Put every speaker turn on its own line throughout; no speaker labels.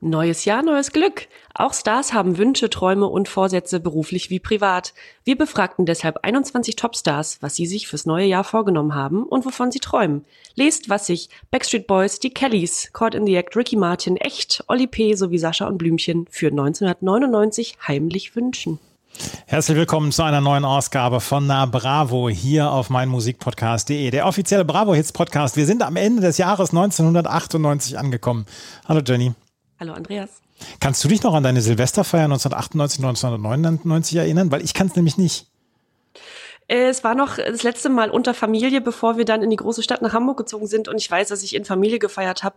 Neues Jahr, neues Glück. Auch Stars haben Wünsche, Träume und Vorsätze beruflich wie privat. Wir befragten deshalb 21 Topstars, was sie sich fürs neue Jahr vorgenommen haben und wovon sie träumen. Lest, was sich Backstreet Boys, die Kellys, Caught in the Act, Ricky Martin, Echt, Olli P. sowie Sascha und Blümchen für 1999 heimlich wünschen.
Herzlich willkommen zu einer neuen Ausgabe von Na Bravo hier auf meinmusikpodcast.de, der offizielle Bravo Hits Podcast. Wir sind am Ende des Jahres 1998 angekommen. Hallo Jenny.
Hallo Andreas.
Kannst du dich noch an deine Silvesterfeier 1998, 1999 erinnern? Weil ich kann es nämlich nicht.
Es war noch das letzte Mal unter Familie, bevor wir dann in die große Stadt nach Hamburg gezogen sind. Und ich weiß, dass ich in Familie gefeiert habe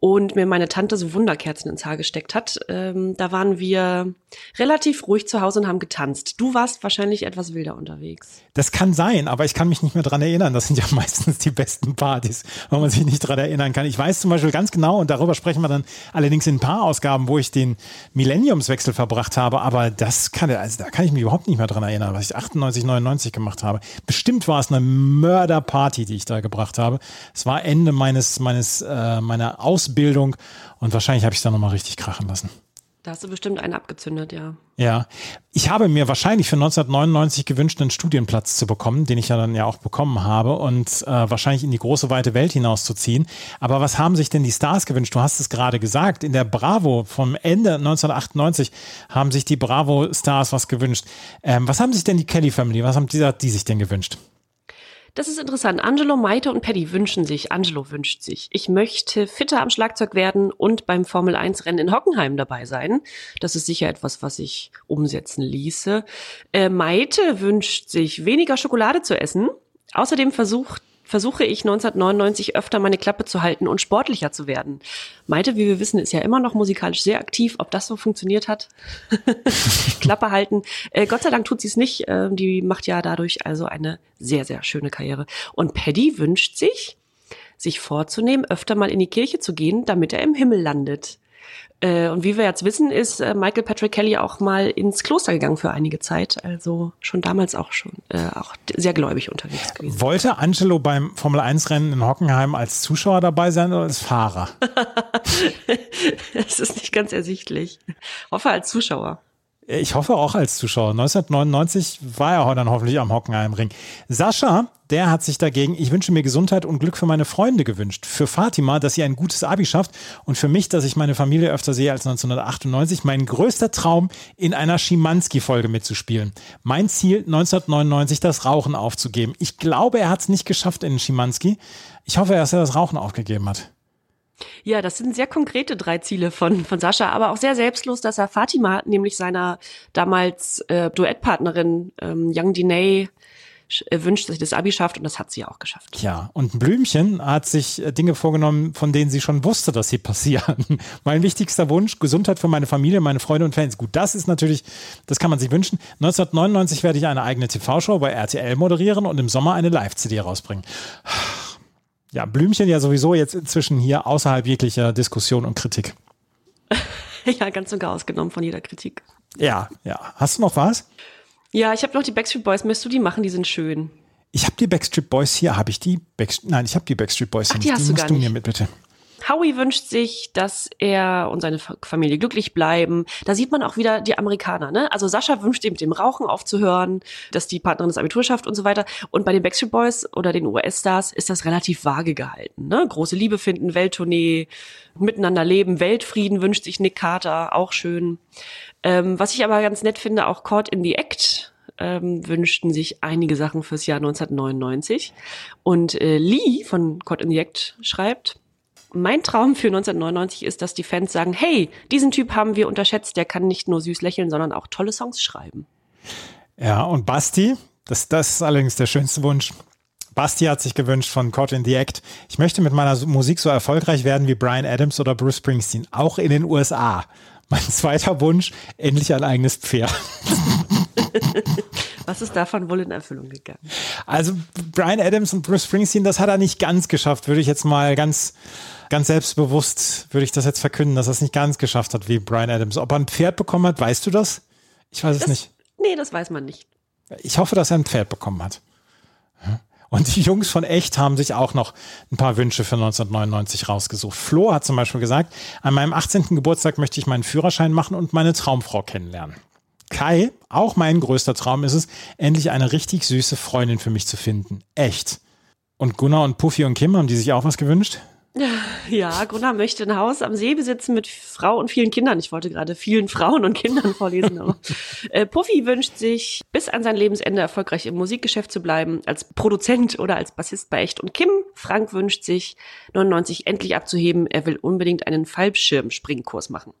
und mir meine Tante so Wunderkerzen ins Haar gesteckt hat. Ähm, da waren wir relativ ruhig zu Hause und haben getanzt. Du warst wahrscheinlich etwas wilder unterwegs.
Das kann sein, aber ich kann mich nicht mehr dran erinnern. Das sind ja meistens die besten Partys, wo man sich nicht dran erinnern kann. Ich weiß zum Beispiel ganz genau, und darüber sprechen wir dann allerdings in ein paar Ausgaben, wo ich den Millenniumswechsel verbracht habe, aber das kann, also da kann ich mich überhaupt nicht mehr dran erinnern, was ich 98, 99 gemacht habe. Bestimmt war es eine Mörderparty, die ich da gebracht habe. Es war Ende meines, meines, äh, meiner Ausbildung Ausbildung und wahrscheinlich habe ich da nochmal richtig krachen lassen.
Da hast du bestimmt einen abgezündet, ja.
Ja. Ich habe mir wahrscheinlich für 1999 gewünscht, einen Studienplatz zu bekommen, den ich ja dann ja auch bekommen habe und äh, wahrscheinlich in die große, weite Welt hinauszuziehen. Aber was haben sich denn die Stars gewünscht? Du hast es gerade gesagt. In der Bravo vom Ende 1998 haben sich die Bravo-Stars was gewünscht. Ähm, was haben sich denn die Kelly Family, was haben die, die sich denn gewünscht?
Das ist interessant. Angelo, Maite und Paddy wünschen sich, Angelo wünscht sich, ich möchte fitter am Schlagzeug werden und beim Formel 1 Rennen in Hockenheim dabei sein. Das ist sicher etwas, was ich umsetzen ließe. Äh, Maite wünscht sich, weniger Schokolade zu essen. Außerdem versucht versuche ich 1999 öfter meine Klappe zu halten und sportlicher zu werden. Maite, wie wir wissen, ist ja immer noch musikalisch sehr aktiv. Ob das so funktioniert hat? Klappe halten. Äh, Gott sei Dank tut sie es nicht. Äh, die macht ja dadurch also eine sehr, sehr schöne Karriere. Und Paddy wünscht sich, sich vorzunehmen, öfter mal in die Kirche zu gehen, damit er im Himmel landet. Äh, und wie wir jetzt wissen, ist äh, Michael Patrick Kelly auch mal ins Kloster gegangen für einige Zeit. Also schon damals auch schon äh, auch sehr gläubig unterwegs gewesen.
Wollte Angelo beim Formel 1 Rennen in Hockenheim als Zuschauer dabei sein oder als Fahrer?
das ist nicht ganz ersichtlich. Hoffe als Zuschauer.
Ich hoffe auch als Zuschauer. 1999 war er dann hoffentlich am Hockenheimring. Sascha, der hat sich dagegen, ich wünsche mir Gesundheit und Glück für meine Freunde gewünscht. Für Fatima, dass sie ein gutes Abi schafft und für mich, dass ich meine Familie öfter sehe als 1998. Mein größter Traum, in einer Schimanski-Folge mitzuspielen. Mein Ziel, 1999 das Rauchen aufzugeben. Ich glaube, er hat es nicht geschafft in Schimanski. Ich hoffe, dass er das Rauchen aufgegeben hat.
Ja, das sind sehr konkrete drei Ziele von, von Sascha, aber auch sehr selbstlos, dass er Fatima, nämlich seiner damals äh, Duettpartnerin ähm, Young Diney, äh, wünscht, dass sie das Abi schafft und das hat sie auch geschafft.
Ja, und Blümchen hat sich äh, Dinge vorgenommen, von denen sie schon wusste, dass sie passieren. mein wichtigster Wunsch, Gesundheit für meine Familie, meine Freunde und Fans. Gut, das ist natürlich, das kann man sich wünschen. 1999 werde ich eine eigene TV-Show bei RTL moderieren und im Sommer eine Live-CD rausbringen ja, Blümchen ja sowieso jetzt inzwischen hier außerhalb jeglicher Diskussion und Kritik.
ja, ganz sogar ausgenommen von jeder Kritik.
Ja, ja. Hast du noch was?
Ja, ich habe noch die Backstreet Boys. Möchtest du die machen? Die sind schön.
Ich habe die Backstreet Boys hier. Habe ich die? Backstreet Nein, ich habe die Backstreet Boys
Ach,
hier
die
nicht.
Hast
die
du
musst
gar
du
nicht.
mir mit, bitte.
Howie wünscht sich, dass er und seine Familie glücklich bleiben. Da sieht man auch wieder die Amerikaner, ne? Also Sascha wünscht ihm mit dem Rauchen aufzuhören, dass die Partnerin das Abitur schafft und so weiter. Und bei den Backstreet Boys oder den US-Stars ist das relativ vage gehalten, ne? Große Liebe finden, Welttournee, miteinander leben, Weltfrieden wünscht sich Nick Carter, auch schön. Ähm, was ich aber ganz nett finde, auch Caught in the Act, ähm, wünschten sich einige Sachen fürs Jahr 1999. Und äh, Lee von Caught in the Act schreibt, mein Traum für 1999 ist, dass die Fans sagen, hey, diesen Typ haben wir unterschätzt, der kann nicht nur süß lächeln, sondern auch tolle Songs schreiben.
Ja, und Basti, das, das ist allerdings der schönste Wunsch. Basti hat sich gewünscht von Caught in the Act, ich möchte mit meiner Musik so erfolgreich werden wie Brian Adams oder Bruce Springsteen, auch in den USA. Mein zweiter Wunsch, endlich ein eigenes Pferd.
Was ist davon wohl in Erfüllung gegangen?
Also Brian Adams und Bruce Springsteen, das hat er nicht ganz geschafft, würde ich jetzt mal ganz, ganz selbstbewusst, würde ich das jetzt verkünden, dass er es nicht ganz geschafft hat wie Brian Adams. Ob er ein Pferd bekommen hat, weißt du das? Ich weiß
das,
es nicht.
Nee, das weiß man nicht.
Ich hoffe, dass er ein Pferd bekommen hat. Und die Jungs von Echt haben sich auch noch ein paar Wünsche für 1999 rausgesucht. Flo hat zum Beispiel gesagt, an meinem 18. Geburtstag möchte ich meinen Führerschein machen und meine Traumfrau kennenlernen. Kai, auch mein größter Traum ist es, endlich eine richtig süße Freundin für mich zu finden. Echt. Und Gunnar und Puffy und Kim, haben die sich auch was gewünscht?
Ja, Gunnar möchte ein Haus am See besitzen mit Frau und vielen Kindern. Ich wollte gerade vielen Frauen und Kindern vorlesen. Aber. äh, Puffy wünscht sich, bis an sein Lebensende erfolgreich im Musikgeschäft zu bleiben, als Produzent oder als Bassist bei Echt. Und Kim, Frank wünscht sich, 99 endlich abzuheben. Er will unbedingt einen Fallschirmspringkurs machen.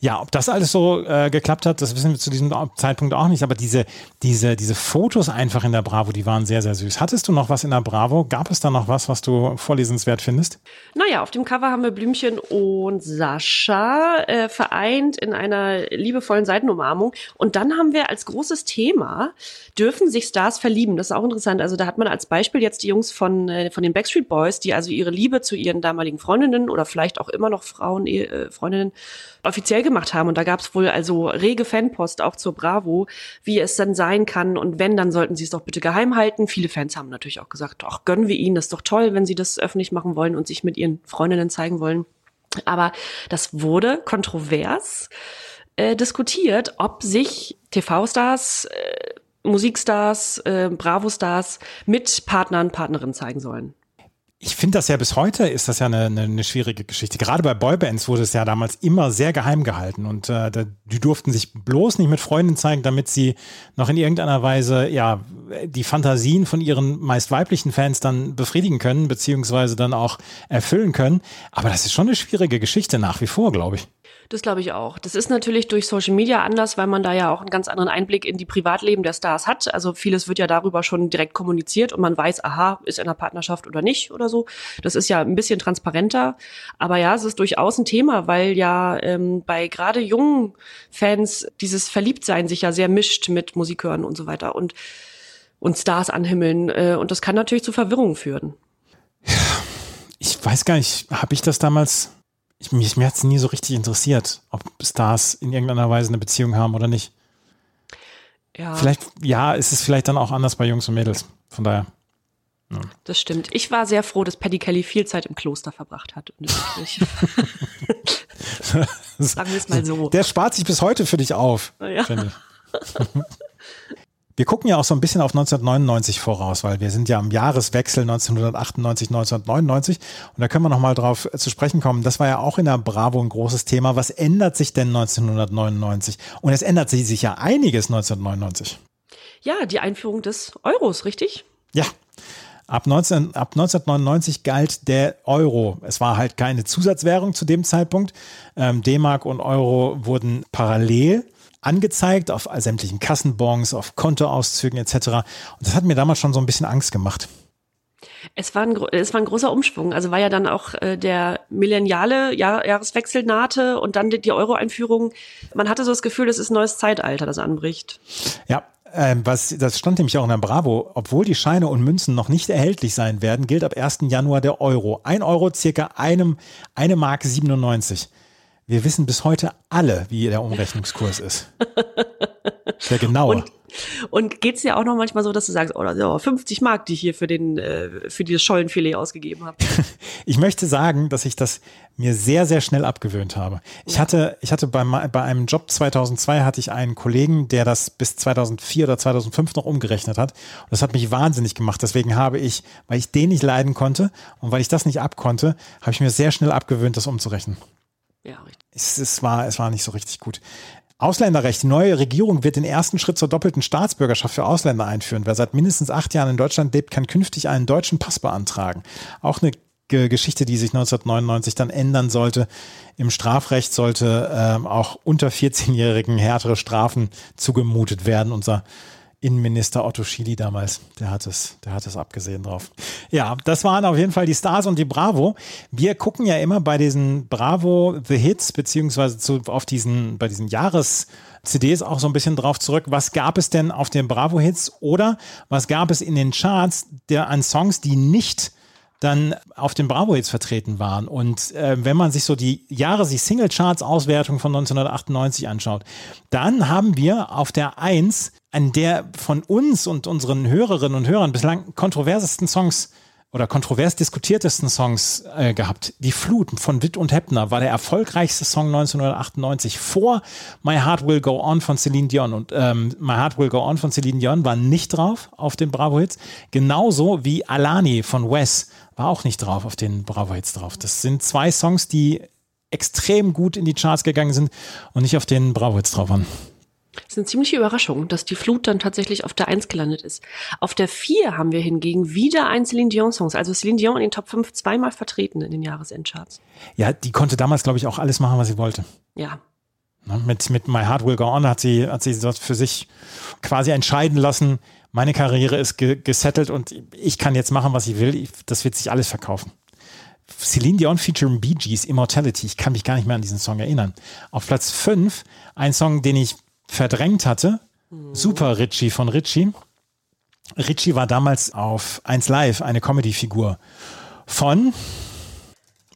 Ja, ob das alles so äh, geklappt hat, das wissen wir zu diesem Zeitpunkt auch nicht. Aber diese, diese, diese Fotos einfach in der Bravo, die waren sehr, sehr süß. Hattest du noch was in der Bravo? Gab es da noch was, was du vorlesenswert findest?
Naja, auf dem Cover haben wir Blümchen und Sascha äh, vereint in einer liebevollen Seitenumarmung. Und dann haben wir als großes Thema, dürfen sich Stars verlieben? Das ist auch interessant. Also da hat man als Beispiel jetzt die Jungs von, äh, von den Backstreet Boys, die also ihre Liebe zu ihren damaligen Freundinnen oder vielleicht auch immer noch Frauen, äh, Freundinnen offiziell gemacht haben. Und da gab es wohl also rege Fanpost auch zur Bravo, wie es dann sein kann. Und wenn, dann sollten sie es doch bitte geheim halten. Viele Fans haben natürlich auch gesagt, ach, gönnen wir ihnen, das ist doch toll, wenn sie das öffentlich machen wollen und sich mit ihren Freundinnen zeigen wollen. Aber das wurde kontrovers äh, diskutiert, ob sich TV-Stars, äh, Musikstars, äh, Bravo-Stars mit Partnern, Partnerinnen zeigen sollen
ich finde das ja bis heute ist das ja eine, eine, eine, schwierige Geschichte. Gerade bei Boybands wurde es ja damals immer sehr geheim gehalten und äh, die durften sich bloß nicht mit Freunden zeigen, damit sie noch in irgendeiner Weise ja die Fantasien von ihren meist weiblichen Fans dann befriedigen können beziehungsweise dann auch erfüllen können. Aber das ist schon eine schwierige Geschichte nach wie vor, glaube ich.
Das glaube ich auch. Das ist natürlich durch Social Media anders, weil man da ja auch einen ganz anderen Einblick in die Privatleben der Stars hat. Also vieles wird ja darüber schon direkt kommuniziert und man weiß, aha, ist in einer Partnerschaft oder nicht oder so. Das ist ja ein bisschen transparenter. Aber ja, es ist durchaus ein Thema, weil ja ähm, bei gerade jungen Fans dieses Verliebtsein sich ja sehr mischt mit Musik hören und so weiter und, und Stars anhimmeln. Äh, und das kann natürlich zu Verwirrung führen.
Ich weiß gar nicht, habe ich das damals ich, mich, mir hat es nie so richtig interessiert, ob Stars in irgendeiner Weise eine Beziehung haben oder nicht. Ja. Vielleicht, ja, ist es vielleicht dann auch anders bei Jungs und Mädels. Von daher.
Ja. Das stimmt. Ich war sehr froh, dass Paddy Kelly viel Zeit im Kloster verbracht hat. Sagen wir es mal so.
Der spart sich bis heute für dich auf, ja. Wir gucken ja auch so ein bisschen auf 1999 voraus, weil wir sind ja am Jahreswechsel 1998, 1999 und da können wir nochmal drauf zu sprechen kommen. Das war ja auch in der Bravo ein großes Thema. Was ändert sich denn 1999? Und es ändert sich ja einiges 1999.
Ja, die Einführung des Euros, richtig?
Ja, Ab, 19, ab 1999 galt der Euro. Es war halt keine Zusatzwährung zu dem Zeitpunkt. Ähm, D-Mark und Euro wurden parallel angezeigt auf sämtlichen Kassenbons, auf Kontoauszügen etc. Und das hat mir damals schon so ein bisschen Angst gemacht.
Es war, ein, es war ein großer Umschwung. Also war ja dann auch äh, der millenniale Jahr, Jahreswechsel nahte und dann die, die Euro-Einführung. Man hatte so das Gefühl, es ist ein neues Zeitalter, das anbricht.
Ja, ähm, was, das stand nämlich auch in der Bravo. Obwohl die Scheine und Münzen noch nicht erhältlich sein werden, gilt ab 1. Januar der Euro. Ein Euro circa einem, eine Mark 97. Wir wissen bis heute alle, wie der Umrechnungskurs ist. Sehr genau.
Und, und geht es ja auch noch manchmal so, dass du sagst, oh, 50 Mark, die ich hier für, den, äh, für dieses Schollenfilet ausgegeben habe?
ich möchte sagen, dass ich das mir sehr, sehr schnell abgewöhnt habe. Ich ja. hatte, ich hatte bei, bei einem Job 2002 hatte ich einen Kollegen, der das bis 2004 oder 2005 noch umgerechnet hat. Und das hat mich wahnsinnig gemacht. Deswegen habe ich, weil ich den nicht leiden konnte und weil ich das nicht abkonnte, habe ich mir sehr schnell abgewöhnt, das umzurechnen. Ja, richtig. Es, es, war, es war nicht so richtig gut. Ausländerrecht. Die neue Regierung wird den ersten Schritt zur doppelten Staatsbürgerschaft für Ausländer einführen. Wer seit mindestens acht Jahren in Deutschland lebt, kann künftig einen deutschen Pass beantragen. Auch eine Geschichte, die sich 1999 dann ändern sollte. Im Strafrecht sollte ähm, auch unter 14-Jährigen härtere Strafen zugemutet werden. Unser Innenminister Otto Schily damals. Der hat es, der hat es abgesehen drauf. Ja, das waren auf jeden Fall die Stars und die Bravo. Wir gucken ja immer bei diesen Bravo The Hits, beziehungsweise zu, auf diesen, bei diesen Jahres- CDs auch so ein bisschen drauf zurück. Was gab es denn auf den Bravo-Hits oder was gab es in den Charts der, an Songs, die nicht dann auf den Bravo-Hits vertreten waren. Und äh, wenn man sich so die Jahre, die Single-Charts-Auswertung von 1998 anschaut, dann haben wir auf der 1 an der von uns und unseren Hörerinnen und Hörern bislang kontroversesten Songs oder kontrovers diskutiertesten Songs äh, gehabt. Die Flut von Witt und Heppner war der erfolgreichste Song 1998 vor My Heart Will Go On von Celine Dion. Und ähm, My Heart Will Go On von Celine Dion war nicht drauf auf den Bravo-Hits. Genauso wie Alani von Wes war auch nicht drauf auf den Bravo-Hits drauf. Das sind zwei Songs, die extrem gut in die Charts gegangen sind und nicht auf den Bravo-Hits drauf waren.
Das ist eine ziemliche Überraschung, dass die Flut dann tatsächlich auf der 1 gelandet ist. Auf der 4 haben wir hingegen wieder ein Celine Dion-Songs. Also Celine Dion in den Top 5 zweimal vertreten in den Jahresendcharts.
Ja, die konnte damals, glaube ich, auch alles machen, was sie wollte.
Ja.
Ne, mit, mit My Heart Will Go On hat sie, hat sie dort für sich quasi entscheiden lassen, meine Karriere ist ge gesettelt und ich kann jetzt machen, was ich will. Das wird sich alles verkaufen. Celine Dion featuring Bee Gees Immortality. Ich kann mich gar nicht mehr an diesen Song erinnern. Auf Platz 5 ein Song, den ich verdrängt hatte. Super Richie von Richie. Richie war damals auf 1 Live eine Comedy-Figur von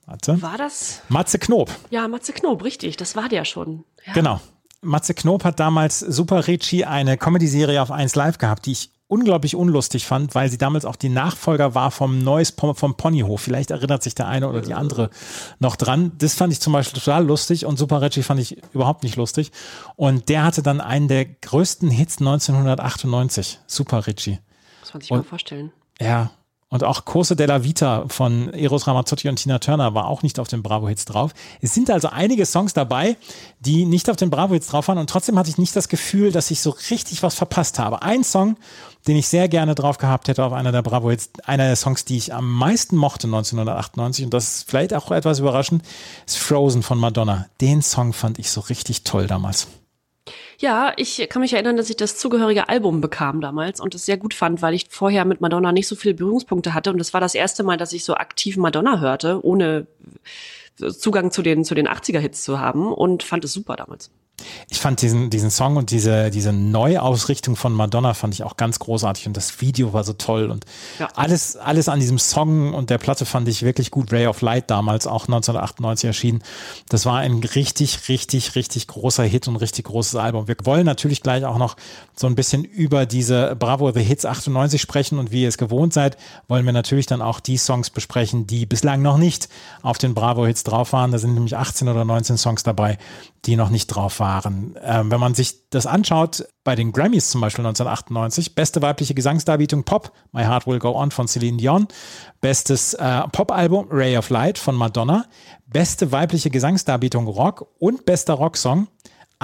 warte,
War das?
Matze Knob.
Ja, Matze Knob, richtig. Das war der schon. Ja.
Genau. Matze Knob hat damals Super Richie eine Comedy-Serie auf 1 Live gehabt, die ich unglaublich unlustig fand, weil sie damals auch die Nachfolger war vom Neues vom Ponyhof. Vielleicht erinnert sich der eine oder die andere noch dran. Das fand ich zum Beispiel total lustig und Super Reggie fand ich überhaupt nicht lustig. Und der hatte dann einen der größten Hits 1998. Super Richie.
Muss man sich und, mal vorstellen.
Ja, und auch Corso della Vita von Eros Ramazzotti und Tina Turner war auch nicht auf den Bravo-Hits drauf. Es sind also einige Songs dabei, die nicht auf den Bravo-Hits drauf waren. Und trotzdem hatte ich nicht das Gefühl, dass ich so richtig was verpasst habe. Ein Song, den ich sehr gerne drauf gehabt hätte auf einer der Bravo-Hits, einer der Songs, die ich am meisten mochte 1998, und das ist vielleicht auch etwas überraschend, ist Frozen von Madonna. Den Song fand ich so richtig toll damals.
Ja, ich kann mich erinnern, dass ich das zugehörige Album bekam damals und es sehr gut fand, weil ich vorher mit Madonna nicht so viele Berührungspunkte hatte und das war das erste Mal, dass ich so aktiv Madonna hörte, ohne Zugang zu den, zu den 80er-Hits zu haben und fand es super damals.
Ich fand diesen, diesen Song und diese, diese Neuausrichtung von Madonna fand ich auch ganz großartig und das Video war so toll und ja. alles, alles an diesem Song und der Platte fand ich wirklich gut. Ray of Light damals auch 1998 erschienen. Das war ein richtig, richtig, richtig großer Hit und richtig großes Album. Wir wollen natürlich gleich auch noch so ein bisschen über diese Bravo The Hits 98 sprechen und wie ihr es gewohnt seid, wollen wir natürlich dann auch die Songs besprechen, die bislang noch nicht auf den Bravo Hits drauf waren. Da sind nämlich 18 oder 19 Songs dabei, die noch nicht drauf waren. Ähm, wenn man sich das anschaut, bei den Grammys zum Beispiel 1998, beste weibliche Gesangsdarbietung Pop, My Heart Will Go On von Celine Dion, bestes äh, Pop-Album Ray of Light von Madonna, beste weibliche Gesangsdarbietung Rock und bester Rocksong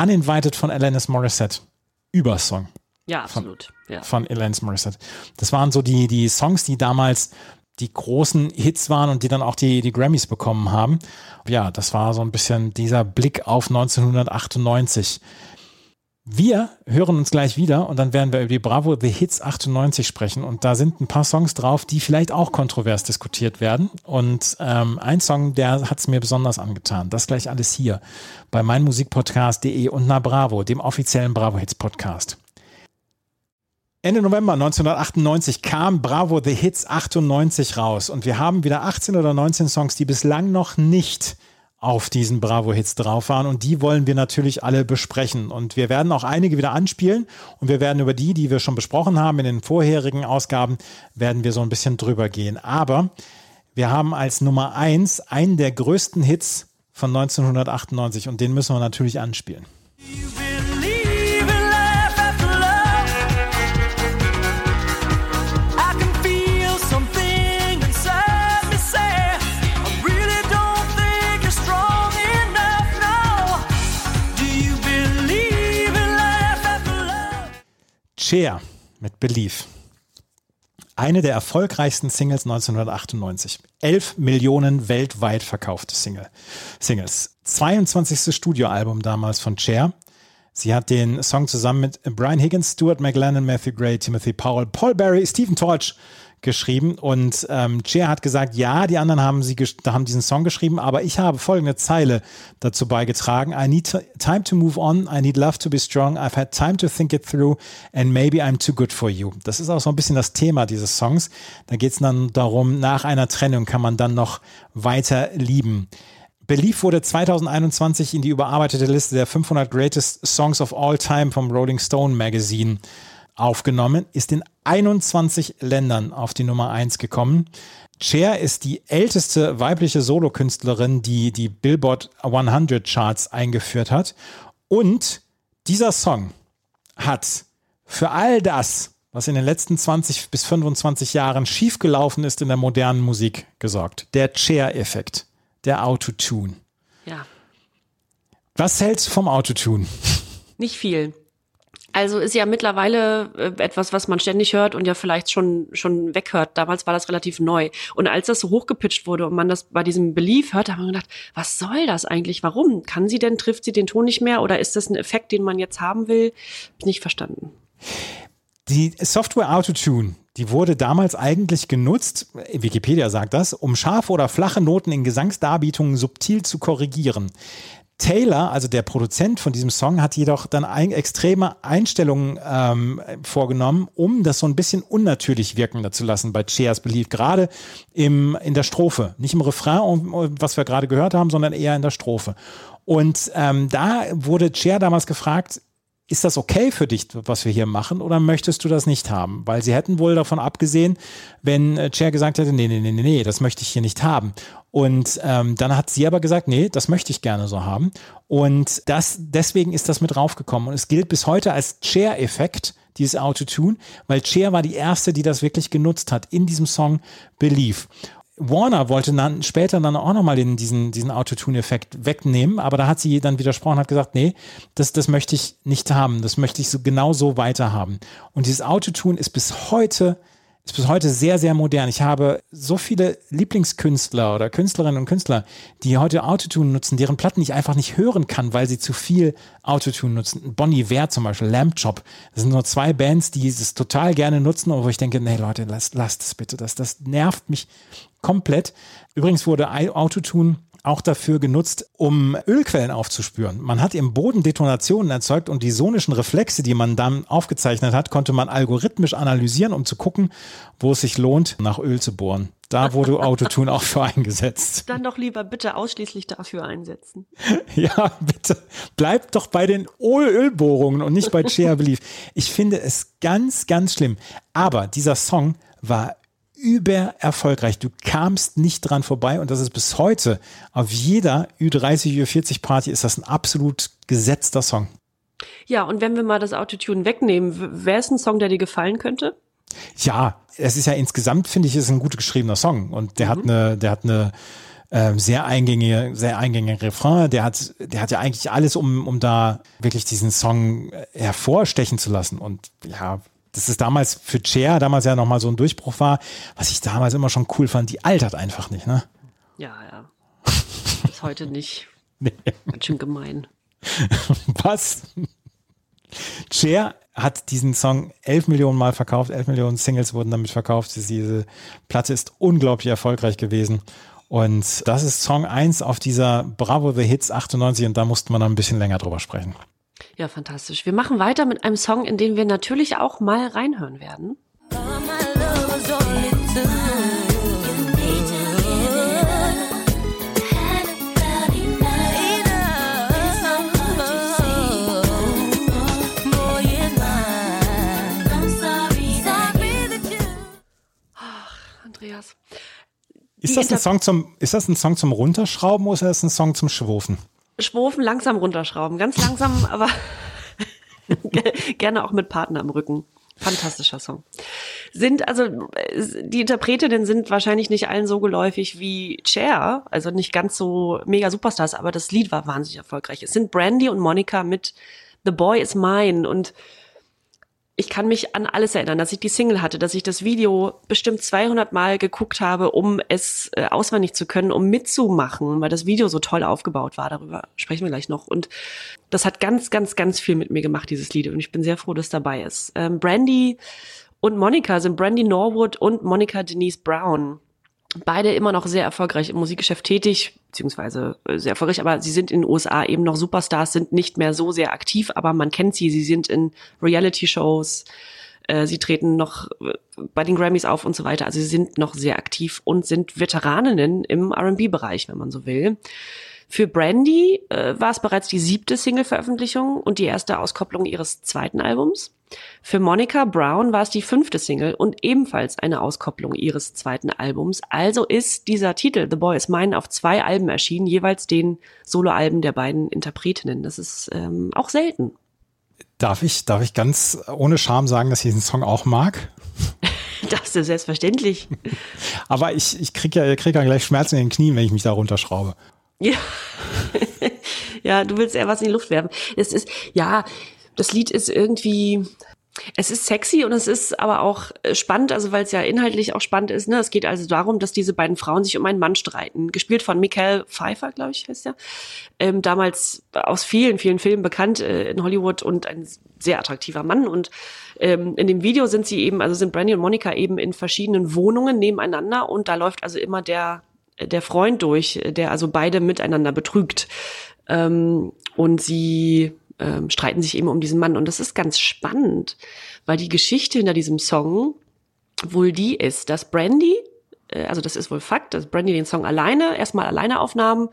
Uninvited von Alanis Morissette. Übersong.
Ja, absolut.
Von,
ja.
von Alanis Morissette. Das waren so die, die Songs, die damals die großen Hits waren und die dann auch die, die Grammys bekommen haben. Ja, das war so ein bisschen dieser Blick auf 1998. Wir hören uns gleich wieder und dann werden wir über die Bravo The Hits 98 sprechen. Und da sind ein paar Songs drauf, die vielleicht auch kontrovers diskutiert werden. Und ähm, ein Song, der hat es mir besonders angetan. Das gleich alles hier bei meinmusikpodcast.de und na Bravo, dem offiziellen Bravo Hits Podcast. Ende November 1998 kam Bravo The Hits 98 raus. Und wir haben wieder 18 oder 19 Songs, die bislang noch nicht auf diesen Bravo-Hits drauf waren. Und die wollen wir natürlich alle besprechen. Und wir werden auch einige wieder anspielen. Und wir werden über die, die wir schon besprochen haben in den vorherigen Ausgaben, werden wir so ein bisschen drüber gehen. Aber wir haben als Nummer eins einen der größten Hits von 1998 und den müssen wir natürlich anspielen. Cher mit Belief. Eine der erfolgreichsten Singles 1998. 11 Millionen weltweit verkaufte Single. Singles. 22. Studioalbum damals von Cher. Sie hat den Song zusammen mit Brian Higgins, Stuart McLennan, Matthew Gray, Timothy Powell, Paul Barry, Stephen Torch geschrieben und ähm, Cher hat gesagt, ja, die anderen haben sie haben diesen Song geschrieben, aber ich habe folgende Zeile dazu beigetragen: I need time to move on, I need love to be strong, I've had time to think it through and maybe I'm too good for you. Das ist auch so ein bisschen das Thema dieses Songs. Da geht es dann darum, nach einer Trennung kann man dann noch weiter lieben. Belief wurde 2021 in die überarbeitete Liste der 500 Greatest Songs of All Time vom Rolling Stone Magazine aufgenommen, ist in 21 Ländern auf die Nummer 1 gekommen. Cher ist die älteste weibliche Solokünstlerin, die die Billboard 100 Charts eingeführt hat. Und dieser Song hat für all das, was in den letzten 20 bis 25 Jahren schiefgelaufen ist in der modernen Musik, gesorgt. Der Cher-Effekt, der Autotune.
Ja.
Was hältst du vom Autotune?
Nicht viel. Also ist ja mittlerweile äh, etwas, was man ständig hört und ja vielleicht schon schon weghört. Damals war das relativ neu. Und als das so hochgepitcht wurde und man das bei diesem Belief hört, hat man gedacht, was soll das eigentlich? Warum? Kann sie denn, trifft sie den Ton nicht mehr oder ist das ein Effekt, den man jetzt haben will? Hab nicht verstanden.
Die Software Autotune, die wurde damals eigentlich genutzt, Wikipedia sagt das, um scharfe oder flache Noten in Gesangsdarbietungen subtil zu korrigieren. Taylor, also der Produzent von diesem Song, hat jedoch dann ein, extreme Einstellungen ähm, vorgenommen, um das so ein bisschen unnatürlich wirken zu lassen bei Cheers Belief, gerade im, in der Strophe. Nicht im Refrain, was wir gerade gehört haben, sondern eher in der Strophe. Und ähm, da wurde Cher damals gefragt, ist das okay für dich, was wir hier machen, oder möchtest du das nicht haben? Weil sie hätten wohl davon abgesehen, wenn äh, Chair gesagt hätte, nee, nee, nee, nee, nee, das möchte ich hier nicht haben. Und ähm, dann hat sie aber gesagt, nee, das möchte ich gerne so haben. Und das, deswegen ist das mit raufgekommen. Und es gilt bis heute als Chair-Effekt, dieses Autotune, weil Chair war die erste, die das wirklich genutzt hat in diesem Song Believe. Warner wollte dann später dann auch nochmal diesen, diesen Autotune-Effekt wegnehmen, aber da hat sie dann widersprochen, hat gesagt, nee, das, das möchte ich nicht haben, das möchte ich so genau so weiterhaben. Und dieses Autotune ist bis heute ist bis heute sehr, sehr modern. Ich habe so viele Lieblingskünstler oder Künstlerinnen und Künstler, die heute Autotune nutzen, deren Platten ich einfach nicht hören kann, weil sie zu viel Autotune nutzen. Bonnie Ware zum Beispiel, Lamp Chop. Das sind nur zwei Bands, die es total gerne nutzen, wo ich denke, nee Leute, lasst, lasst es bitte. Das, das nervt mich komplett. Übrigens wurde Autotune auch dafür genutzt, um Ölquellen aufzuspüren. Man hat im Boden Detonationen erzeugt und die sonischen Reflexe, die man dann aufgezeichnet hat, konnte man algorithmisch analysieren, um zu gucken, wo es sich lohnt, nach Öl zu bohren. Da wurde Autotune auch für eingesetzt.
Dann doch lieber bitte ausschließlich dafür einsetzen.
Ja, bitte. Bleibt doch bei den Ölbohrungen und nicht bei Shea Belief. Ich finde es ganz, ganz schlimm. Aber dieser Song war über erfolgreich. Du kamst nicht dran vorbei und das ist bis heute auf jeder Ü30, Ü40 Party ist das ein absolut gesetzter Song.
Ja, und wenn wir mal das Autotune wegnehmen, wäre es ein Song, der dir gefallen könnte?
Ja, es ist ja insgesamt, finde ich, ist ein gut geschriebener Song und der mhm. hat eine, der hat eine ähm, sehr eingängige, sehr eingängige Refrain. Der hat, der hat ja eigentlich alles, um, um da wirklich diesen Song hervorstechen zu lassen. Und ja, dass es damals für Cher damals ja nochmal so ein Durchbruch war, was ich damals immer schon cool fand, die altert einfach nicht, ne?
Ja, ja. Bis heute nicht. nee. Ganz schön gemein.
Was? Cher hat diesen Song elf Millionen Mal verkauft, elf Millionen Singles wurden damit verkauft. Diese Platte ist unglaublich erfolgreich gewesen. Und das ist Song 1 auf dieser Bravo The Hits 98 und da musste man dann ein bisschen länger drüber sprechen.
Ja, fantastisch. Wir machen weiter mit einem Song, in den wir natürlich auch mal reinhören werden.
Andreas. Ist das, ein Song zum, ist das ein Song zum Runterschrauben oder ist das ein Song zum Schwufen?
Schwofen langsam runterschrauben. Ganz langsam, aber gerne auch mit Partner im Rücken. Fantastischer Song. Sind, also, die Interpretinnen sind wahrscheinlich nicht allen so geläufig wie Cher, also nicht ganz so mega Superstars, aber das Lied war wahnsinnig erfolgreich. Es sind Brandy und Monica mit The Boy is Mine und ich kann mich an alles erinnern, dass ich die Single hatte, dass ich das Video bestimmt 200 Mal geguckt habe, um es äh, auswendig zu können, um mitzumachen, weil das Video so toll aufgebaut war. Darüber sprechen wir gleich noch. Und das hat ganz, ganz, ganz viel mit mir gemacht, dieses Lied. Und ich bin sehr froh, dass dabei ist. Ähm, Brandy und Monica sind Brandy Norwood und Monica Denise Brown beide immer noch sehr erfolgreich im Musikgeschäft tätig, beziehungsweise äh, sehr erfolgreich, aber sie sind in den USA eben noch Superstars, sind nicht mehr so sehr aktiv, aber man kennt sie, sie sind in Reality-Shows, äh, sie treten noch äh, bei den Grammys auf und so weiter. Also sie sind noch sehr aktiv und sind Veteraninnen im R&B-Bereich, wenn man so will. Für Brandy äh, war es bereits die siebte Single-Veröffentlichung und die erste Auskopplung ihres zweiten Albums. Für Monica Brown war es die fünfte Single und ebenfalls eine Auskopplung ihres zweiten Albums. Also ist dieser Titel The Boy is Mine auf zwei Alben erschienen, jeweils den Soloalben der beiden Interpretinnen. Das ist ähm, auch selten.
Darf ich, darf ich ganz ohne Scham sagen, dass ich diesen Song auch mag?
Das ist selbstverständlich.
Aber ich, ich kriege ja, krieg ja gleich Schmerzen in den Knien, wenn ich mich da runterschraube.
Ja. ja, du willst eher was in die Luft werfen. Es ist, ja, das Lied ist irgendwie, es ist sexy und es ist aber auch äh, spannend, also weil es ja inhaltlich auch spannend ist. Ne? Es geht also darum, dass diese beiden Frauen sich um einen Mann streiten. Gespielt von Michael Pfeiffer, glaube ich, heißt er. Ähm, damals aus vielen, vielen Filmen bekannt äh, in Hollywood und ein sehr attraktiver Mann. Und ähm, in dem Video sind sie eben, also sind Brandy und Monica eben in verschiedenen Wohnungen nebeneinander und da läuft also immer der der Freund durch, der also beide miteinander betrügt. Ähm, und sie ähm, streiten sich eben um diesen Mann. Und das ist ganz spannend, weil die Geschichte hinter diesem Song wohl die ist, dass Brandy, äh, also das ist wohl Fakt, dass Brandy den Song alleine, erstmal alleine aufnahm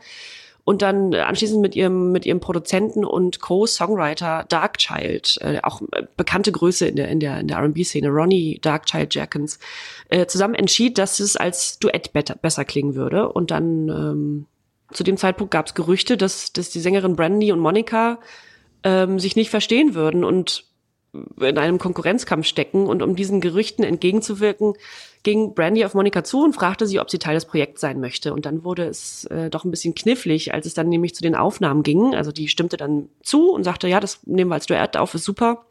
und dann anschließend mit ihrem mit ihrem Produzenten und Co-Songwriter Darkchild, äh, auch äh, bekannte Größe in der in der in der R&B-Szene, Ronnie Darkchild Jackins, äh, zusammen entschied, dass es als Duett better, besser klingen würde. Und dann ähm, zu dem Zeitpunkt gab es Gerüchte, dass dass die Sängerin Brandy und Monica ähm, sich nicht verstehen würden und in einem Konkurrenzkampf stecken. Und um diesen Gerüchten entgegenzuwirken, ging Brandy auf Monika zu und fragte sie, ob sie Teil des Projekts sein möchte. Und dann wurde es äh, doch ein bisschen knifflig, als es dann nämlich zu den Aufnahmen ging. Also die stimmte dann zu und sagte, ja, das nehmen wir als Duett auf, ist super,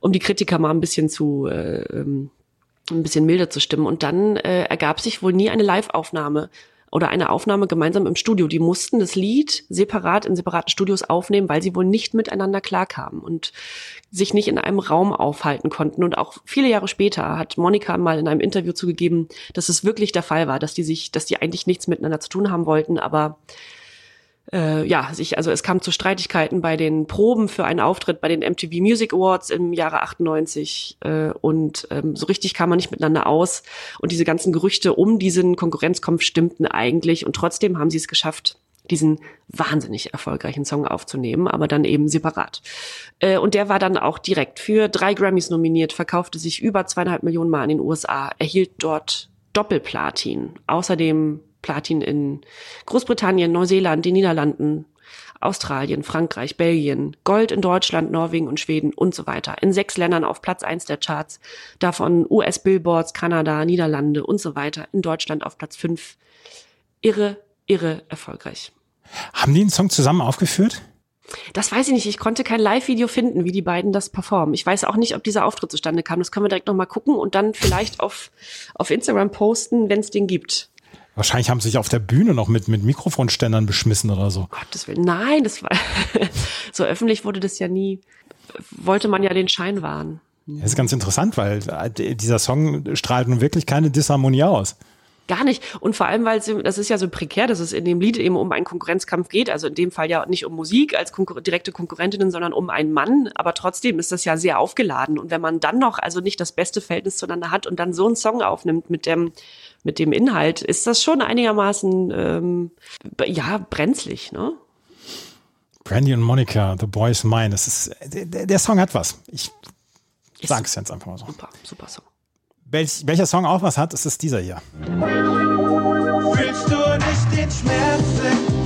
um die Kritiker mal ein bisschen zu äh, ähm, ein bisschen milder zu stimmen. Und dann äh, ergab sich wohl nie eine Live-Aufnahme oder eine Aufnahme gemeinsam im Studio. Die mussten das Lied separat in separaten Studios aufnehmen, weil sie wohl nicht miteinander klarkamen und sich nicht in einem Raum aufhalten konnten. Und auch viele Jahre später hat Monika mal in einem Interview zugegeben, dass es wirklich der Fall war, dass die sich, dass die eigentlich nichts miteinander zu tun haben wollten, aber äh, ja, sich, also es kam zu Streitigkeiten bei den Proben für einen Auftritt bei den MTV Music Awards im Jahre 98 äh, und ähm, so richtig kam man nicht miteinander aus und diese ganzen Gerüchte um diesen Konkurrenzkampf stimmten eigentlich und trotzdem haben sie es geschafft, diesen wahnsinnig erfolgreichen Song aufzunehmen, aber dann eben separat. Äh, und der war dann auch direkt für drei Grammys nominiert, verkaufte sich über zweieinhalb Millionen Mal in den USA, erhielt dort Doppelplatin. Außerdem Platin in Großbritannien, Neuseeland, den Niederlanden, Australien, Frankreich, Belgien, Gold in Deutschland, Norwegen und Schweden und so weiter. In sechs Ländern auf Platz eins der Charts, davon US-Billboards, Kanada, Niederlande und so weiter. In Deutschland auf Platz fünf. Irre, irre erfolgreich.
Haben die einen Song zusammen aufgeführt?
Das weiß ich nicht. Ich konnte kein Live-Video finden, wie die beiden das performen. Ich weiß auch nicht, ob dieser Auftritt zustande kam. Das können wir direkt nochmal gucken und dann vielleicht auf, auf Instagram posten, wenn es den gibt.
Wahrscheinlich haben sie sich auf der Bühne noch mit, mit Mikrofonständern beschmissen oder so.
Gottes Willen. Nein, das war, so öffentlich wurde das ja nie, wollte man ja den Schein wahren.
Das ist ganz interessant, weil dieser Song strahlt nun wirklich keine Disharmonie aus.
Gar nicht. Und vor allem, weil es, das ist ja so prekär, dass es in dem Lied eben um einen Konkurrenzkampf geht. Also in dem Fall ja nicht um Musik als Konkur direkte Konkurrentinnen, sondern um einen Mann. Aber trotzdem ist das ja sehr aufgeladen. Und wenn man dann noch also nicht das beste Verhältnis zueinander hat und dann so einen Song aufnimmt mit dem, mit dem Inhalt, ist das schon einigermaßen ähm, ja brenzlig, ne?
Brandy und Monica, The Boy's Mine. Das ist, der, der Song hat was. Ich ist sag's jetzt einfach mal so.
Super, super Song.
Welch, welcher Song auch was hat, ist es dieser hier.
Fühlst du nicht den Schmerz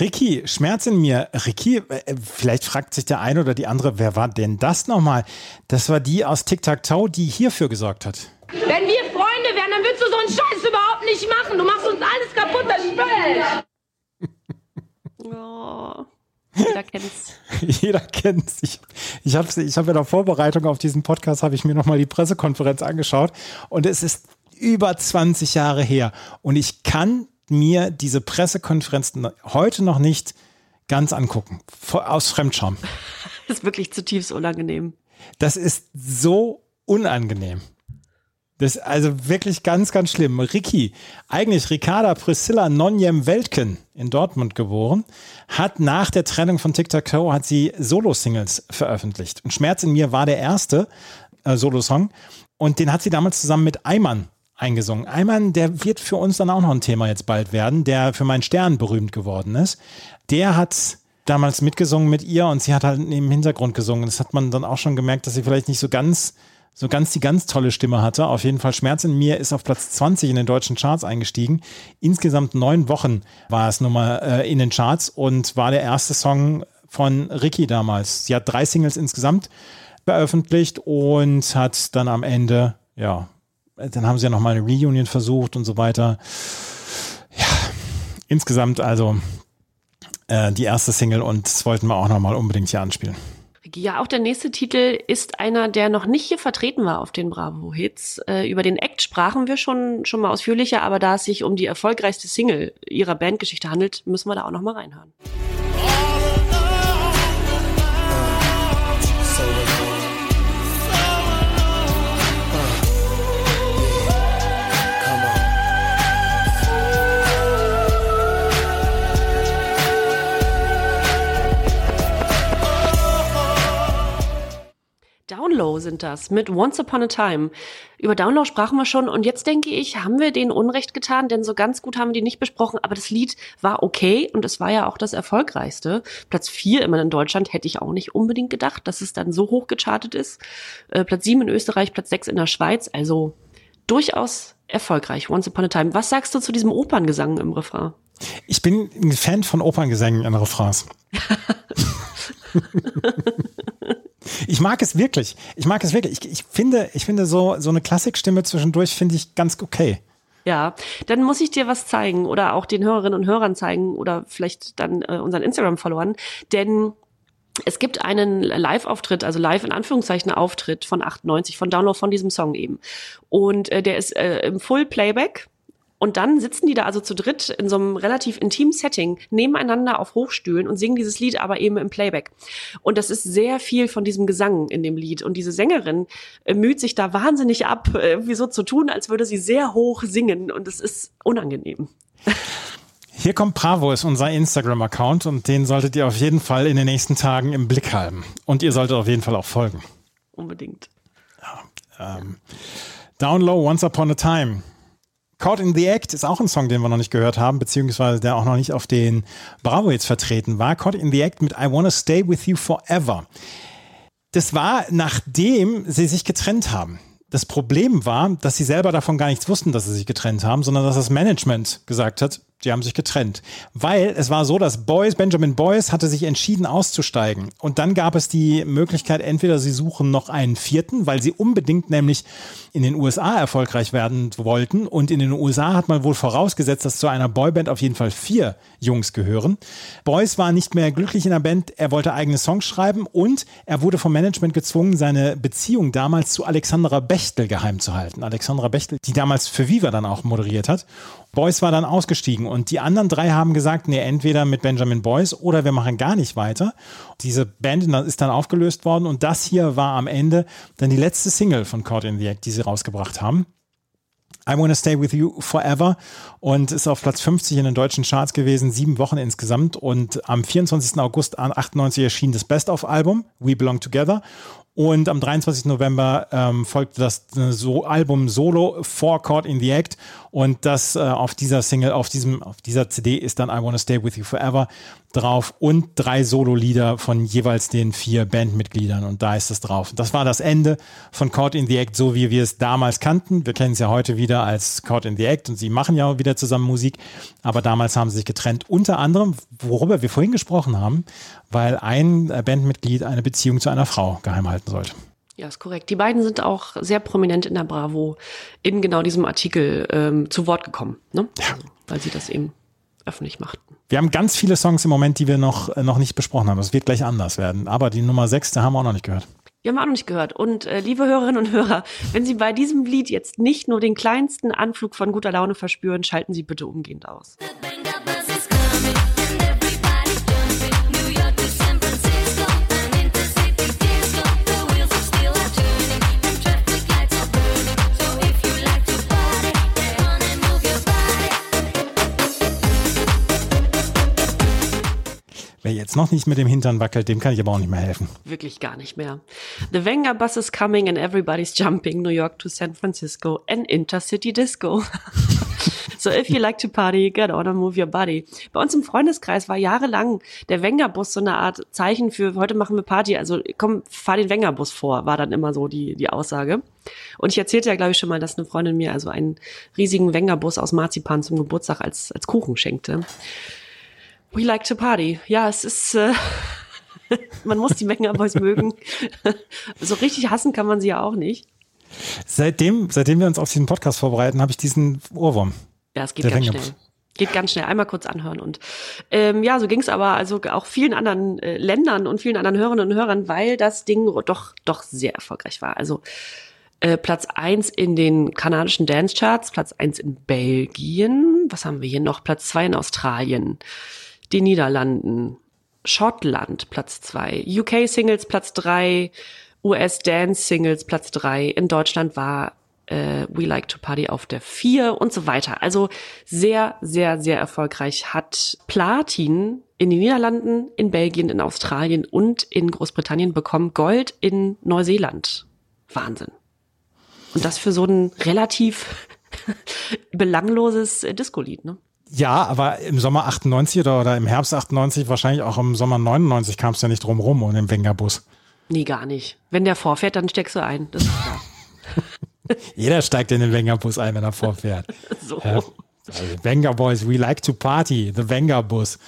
Ricky, Schmerz in mir. Ricky, äh, vielleicht fragt sich der eine oder die andere, wer war denn das nochmal? Das war die aus Tic Tac Toe, die hierfür gesorgt hat.
Wenn wir Freunde wären, dann würdest du so einen Scheiß überhaupt nicht machen. Du machst uns alles kaputt, das Spiel.
Oh, jeder kennt's.
Jeder kennt's. Ich, ich habe ich hab in der Vorbereitung auf diesen Podcast habe ich mir nochmal die Pressekonferenz angeschaut und es ist über 20 Jahre her und ich kann mir diese Pressekonferenz heute noch nicht ganz angucken. Aus Fremdscham.
Das ist wirklich zutiefst unangenehm.
Das ist so unangenehm. Das ist also wirklich ganz, ganz schlimm. Ricky, eigentlich Ricarda Priscilla Nonjem Weltken in Dortmund geboren, hat nach der Trennung von Tic-Tac-Toe hat sie Solo-Singles veröffentlicht. Und Schmerz in mir war der erste äh, Solo-Song. Und den hat sie damals zusammen mit Eimann eingesungen. Eimann, der wird für uns dann auch noch ein Thema jetzt bald werden, der für meinen Stern berühmt geworden ist. Der hat damals mitgesungen mit ihr und sie hat halt im Hintergrund gesungen. Das hat man dann auch schon gemerkt, dass sie vielleicht nicht so ganz, so ganz die ganz tolle Stimme hatte. Auf jeden Fall Schmerz in mir ist auf Platz 20 in den deutschen Charts eingestiegen. Insgesamt neun Wochen war es Nummer äh, in den Charts und war der erste Song von Ricky damals. Sie hat drei Singles insgesamt veröffentlicht und hat dann am Ende, ja, dann haben sie ja nochmal eine Reunion versucht und so weiter. Ja, insgesamt also äh, die erste Single und das wollten wir auch nochmal unbedingt hier anspielen.
Ja, auch der nächste Titel ist einer, der noch nicht hier vertreten war auf den Bravo-Hits. Äh, über den Act sprachen wir schon, schon mal ausführlicher, aber da es sich um die erfolgreichste Single ihrer Bandgeschichte handelt, müssen wir da auch noch mal reinhören. Downlow sind das mit Once Upon a Time. Über Downlow sprachen wir schon und jetzt denke ich, haben wir denen Unrecht getan, denn so ganz gut haben wir die nicht besprochen, aber das Lied war okay und es war ja auch das erfolgreichste. Platz vier immer in Deutschland hätte ich auch nicht unbedingt gedacht, dass es dann so hoch gechartet ist. Äh, Platz sieben in Österreich, Platz sechs in der Schweiz, also durchaus erfolgreich. Once Upon a Time. Was sagst du zu diesem Operngesang im Refrain?
Ich bin ein Fan von Operngesängen in Refrains. ich mag es wirklich. Ich mag es wirklich. Ich, ich finde, ich finde so, so eine Klassikstimme zwischendurch finde ich ganz okay.
Ja, dann muss ich dir was zeigen oder auch den Hörerinnen und Hörern zeigen oder vielleicht dann äh, unseren Instagram-Followern, denn es gibt einen Live-Auftritt, also live in Anführungszeichen Auftritt von 98, von Download von diesem Song eben. Und äh, der ist äh, im Full Playback. Und dann sitzen die da also zu dritt in so einem relativ intimen Setting nebeneinander auf Hochstühlen und singen dieses Lied aber eben im Playback. Und das ist sehr viel von diesem Gesang in dem Lied. Und diese Sängerin äh, müht sich da wahnsinnig ab, äh, irgendwie so zu tun, als würde sie sehr hoch singen. Und es ist unangenehm.
Hier kommt Bravo, ist unser Instagram-Account und den solltet ihr auf jeden Fall in den nächsten Tagen im Blick haben. Und ihr solltet auf jeden Fall auch folgen.
Unbedingt.
Ähm, Down Low, Once Upon a Time. Caught in the Act ist auch ein Song, den wir noch nicht gehört haben, beziehungsweise der auch noch nicht auf den Bravo jetzt vertreten war. Caught in the Act mit I Wanna Stay With You Forever. Das war, nachdem sie sich getrennt haben. Das Problem war, dass sie selber davon gar nichts wussten, dass sie sich getrennt haben, sondern dass das Management gesagt hat, die haben sich getrennt. Weil es war so, dass Boyce, Benjamin Boyce hatte sich entschieden auszusteigen. Und dann gab es die Möglichkeit, entweder sie suchen noch einen vierten, weil sie unbedingt nämlich in den USA erfolgreich werden wollten. Und in den USA hat man wohl vorausgesetzt, dass zu einer Boyband auf jeden Fall vier Jungs gehören. Boyce war nicht mehr glücklich in der Band, er wollte eigene Songs schreiben und er wurde vom Management gezwungen, seine Beziehung damals zu Alexandra Bechtel geheim zu halten. Alexandra Bechtel, die damals für Viva dann auch moderiert hat. Boyce war dann ausgestiegen und die anderen drei haben gesagt, nee, entweder mit Benjamin Boyce oder wir machen gar nicht weiter. Diese Band ist dann aufgelöst worden und das hier war am Ende dann die letzte Single von Caught in the Act, die sie rausgebracht haben. I Wanna Stay With You Forever und ist auf Platz 50 in den deutschen Charts gewesen, sieben Wochen insgesamt und am 24. August 98 erschien das Best-of-Album We Belong Together und am 23. November ähm, folgte das äh, so Album Solo for Caught in the Act und das äh, auf dieser Single, auf diesem, auf dieser CD ist dann I Wanna Stay With You Forever drauf und drei Solo-Lieder von jeweils den vier Bandmitgliedern und da ist es drauf. Das war das Ende von Caught in the Act, so wie wir es damals kannten. Wir kennen es ja heute wieder als Caught in the Act und sie machen ja wieder zusammen Musik, aber damals haben sie sich getrennt. Unter anderem, worüber wir vorhin gesprochen haben, weil ein Bandmitglied eine Beziehung zu einer Frau geheim halten sollte.
Ja, ist korrekt. Die beiden sind auch sehr prominent in der Bravo in genau diesem Artikel ähm, zu Wort gekommen, ne?
Ja.
Also, weil sie das eben öffentlich machten.
Wir haben ganz viele Songs im Moment, die wir noch, äh, noch nicht besprochen haben. Es wird gleich anders werden. Aber die Nummer 6, da haben wir auch noch nicht gehört.
Die haben wir auch noch nicht gehört. Und äh, liebe Hörerinnen und Hörer, wenn Sie bei diesem Lied jetzt nicht nur den kleinsten Anflug von guter Laune verspüren, schalten Sie bitte umgehend aus.
Wer jetzt noch nicht mit dem Hintern wackelt, dem kann ich aber auch nicht mehr helfen.
Wirklich gar nicht mehr. The Wenger bus is coming and everybody's jumping New York to San Francisco an intercity disco. so if you like to party, get on and move your body. Bei uns im Freundeskreis war jahrelang der Wenger-Bus so eine Art Zeichen für heute machen wir Party. Also komm, fahr den Wenger-Bus vor, war dann immer so die, die Aussage. Und ich erzählte ja, glaube ich, schon mal, dass eine Freundin mir also einen riesigen Wenger-Bus aus Marzipan zum Geburtstag als, als Kuchen schenkte. We like to party. Ja, es ist, äh, man muss die Wenger Boys mögen. so richtig hassen kann man sie ja auch nicht.
Seitdem, seitdem wir uns auf diesen Podcast vorbereiten, habe ich diesen Ohrwurm.
Ja, es geht ganz
Wenger-Bus.
schnell. Geht ganz schnell. Einmal kurz anhören. Und ähm, ja, so ging es aber also auch vielen anderen äh, Ländern und vielen anderen Hörerinnen und Hörern, weil das Ding doch, doch sehr erfolgreich war. Also äh, Platz eins in den kanadischen Dance-Charts, Platz eins in Belgien, was haben wir hier noch? Platz zwei in Australien, den Niederlanden, Schottland Platz zwei, UK Singles Platz drei, US Dance Singles Platz drei, in Deutschland war äh, We Like to Party auf der vier und so weiter. Also sehr, sehr, sehr erfolgreich. Hat Platin in den Niederlanden, in Belgien, in Australien und in Großbritannien bekommen, Gold in Neuseeland. Wahnsinn. Und das für so ein relativ belangloses äh, Disco-Lied, ne?
Ja, aber im Sommer 98 oder, oder im Herbst 98, wahrscheinlich auch im Sommer 99 kam es ja nicht drum rum um den Wenger-Bus.
Nee, gar nicht. Wenn der vorfährt, dann steckst du ein. Das ist klar.
Jeder steigt in den Wenger-Bus ein, wenn er vorfährt.
So.
Ja. Also, Wenger Boys, we like to party, the Wenger Bus.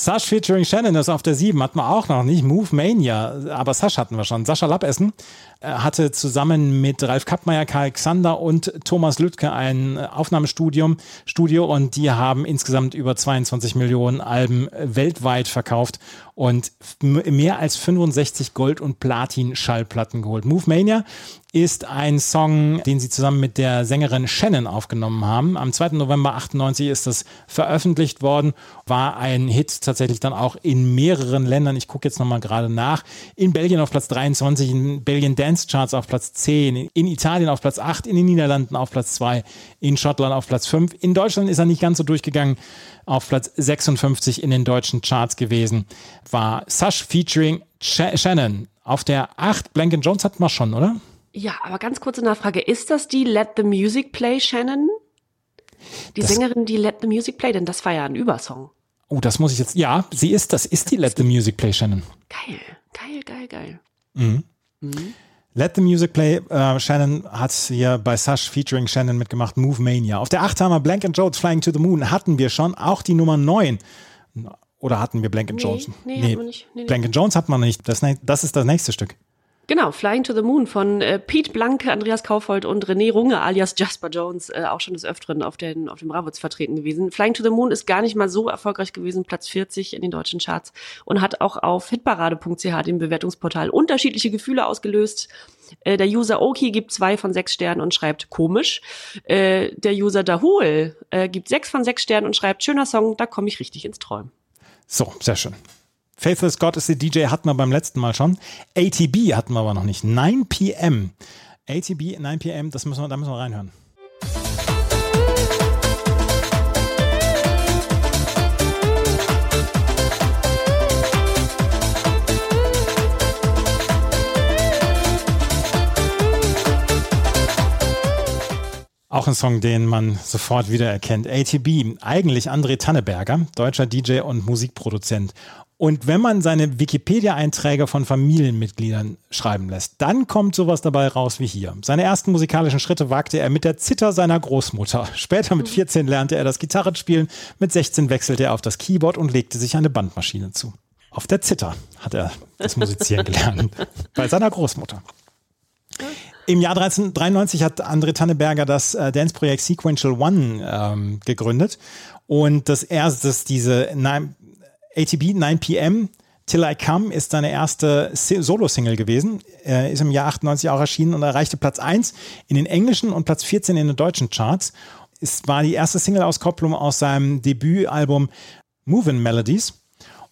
Sash featuring Shannon ist auf der 7, hatten wir auch noch nicht. Move Mania, aber Sash hatten wir schon. Sascha Lappessen äh, hatte zusammen mit Ralf Kappmeier, Karl Xander und Thomas Lüttke ein Aufnahmestudium Studio und die haben insgesamt über 22 Millionen Alben weltweit verkauft und mehr als 65 Gold- und Platin-Schallplatten geholt. Move Mania ist ein Song, den sie zusammen mit der Sängerin Shannon aufgenommen haben. Am 2. November 98 ist das veröffentlicht worden, war ein Hit tatsächlich dann auch in mehreren Ländern. Ich gucke jetzt nochmal gerade nach. In Belgien auf Platz 23, in Belgien Dance Charts auf Platz 10, in Italien auf Platz 8, in den Niederlanden auf Platz 2, in Schottland auf Platz 5. In Deutschland ist er nicht ganz so durchgegangen. Auf Platz 56 in den deutschen Charts gewesen war Sash featuring Sh Shannon. Auf der 8 Blank Jones hatten wir schon, oder?
Ja, aber ganz kurze Nachfrage. Ist das die Let the Music Play, Shannon? Die
Das-
Sängerin, die Let the Music Play, denn das war ja ein Übersong.
Oh, das muss ich jetzt. Ja, sie ist das. Ist die Let the Music Play Shannon.
Geil, geil, geil, geil.
Let the Music Play. Äh, Shannon hat hier bei Sash featuring Shannon mitgemacht. Move Mania. Auf der 8 haben wir Blank Jones Flying to the Moon. Hatten wir schon. Auch die Nummer 9. Oder hatten wir Blank
Nee,
Jones?
nee. Nee, nee.
Blank Jones hat man nicht. Das, das ist das nächste Stück.
Genau, Flying to the Moon von äh, Pete Blanke, Andreas Kaufold und René Runge alias Jasper Jones, äh, auch schon des Öfteren auf, den, auf dem Bravos vertreten gewesen. Flying to the Moon ist gar nicht mal so erfolgreich gewesen, Platz 40 in den deutschen Charts und hat auch auf hitparade.ch, dem Bewertungsportal, unterschiedliche Gefühle ausgelöst. Äh, der User Oki gibt zwei von sechs Sternen und schreibt komisch. Äh, der User Dahul äh, gibt sechs von sechs Sternen und schreibt schöner Song, da komme ich richtig ins Träumen.
So, sehr schön. Faithless God is the DJ hatten wir beim letzten Mal schon. ATB hatten wir aber noch nicht. 9 p.m. ATB 9 p.m. Das müssen wir, da müssen wir reinhören. Auch ein Song, den man sofort wiedererkennt. ATB, eigentlich André Tanneberger, deutscher DJ und Musikproduzent. Und wenn man seine Wikipedia-Einträge von Familienmitgliedern schreiben lässt, dann kommt sowas dabei raus wie hier. Seine ersten musikalischen Schritte wagte er mit der Zither seiner Großmutter. Später mit 14 lernte er das Gitarrespielen, mit 16 wechselte er auf das Keyboard und legte sich eine Bandmaschine zu. Auf der Zither hat er das Musizieren gelernt. Bei seiner Großmutter. Im Jahr 1993 hat André Tanneberger das äh, Dance-Projekt Sequential One ähm, gegründet. Und das erste, diese 9, ATB 9 PM Till I Come ist seine erste Si- Solo-Single gewesen, ist im Jahr 98 auch erschienen und erreichte Platz 1 in den englischen und Platz 14 in den deutschen Charts. Es war die erste Single-Auskopplung aus seinem Debütalbum Movin' Melodies.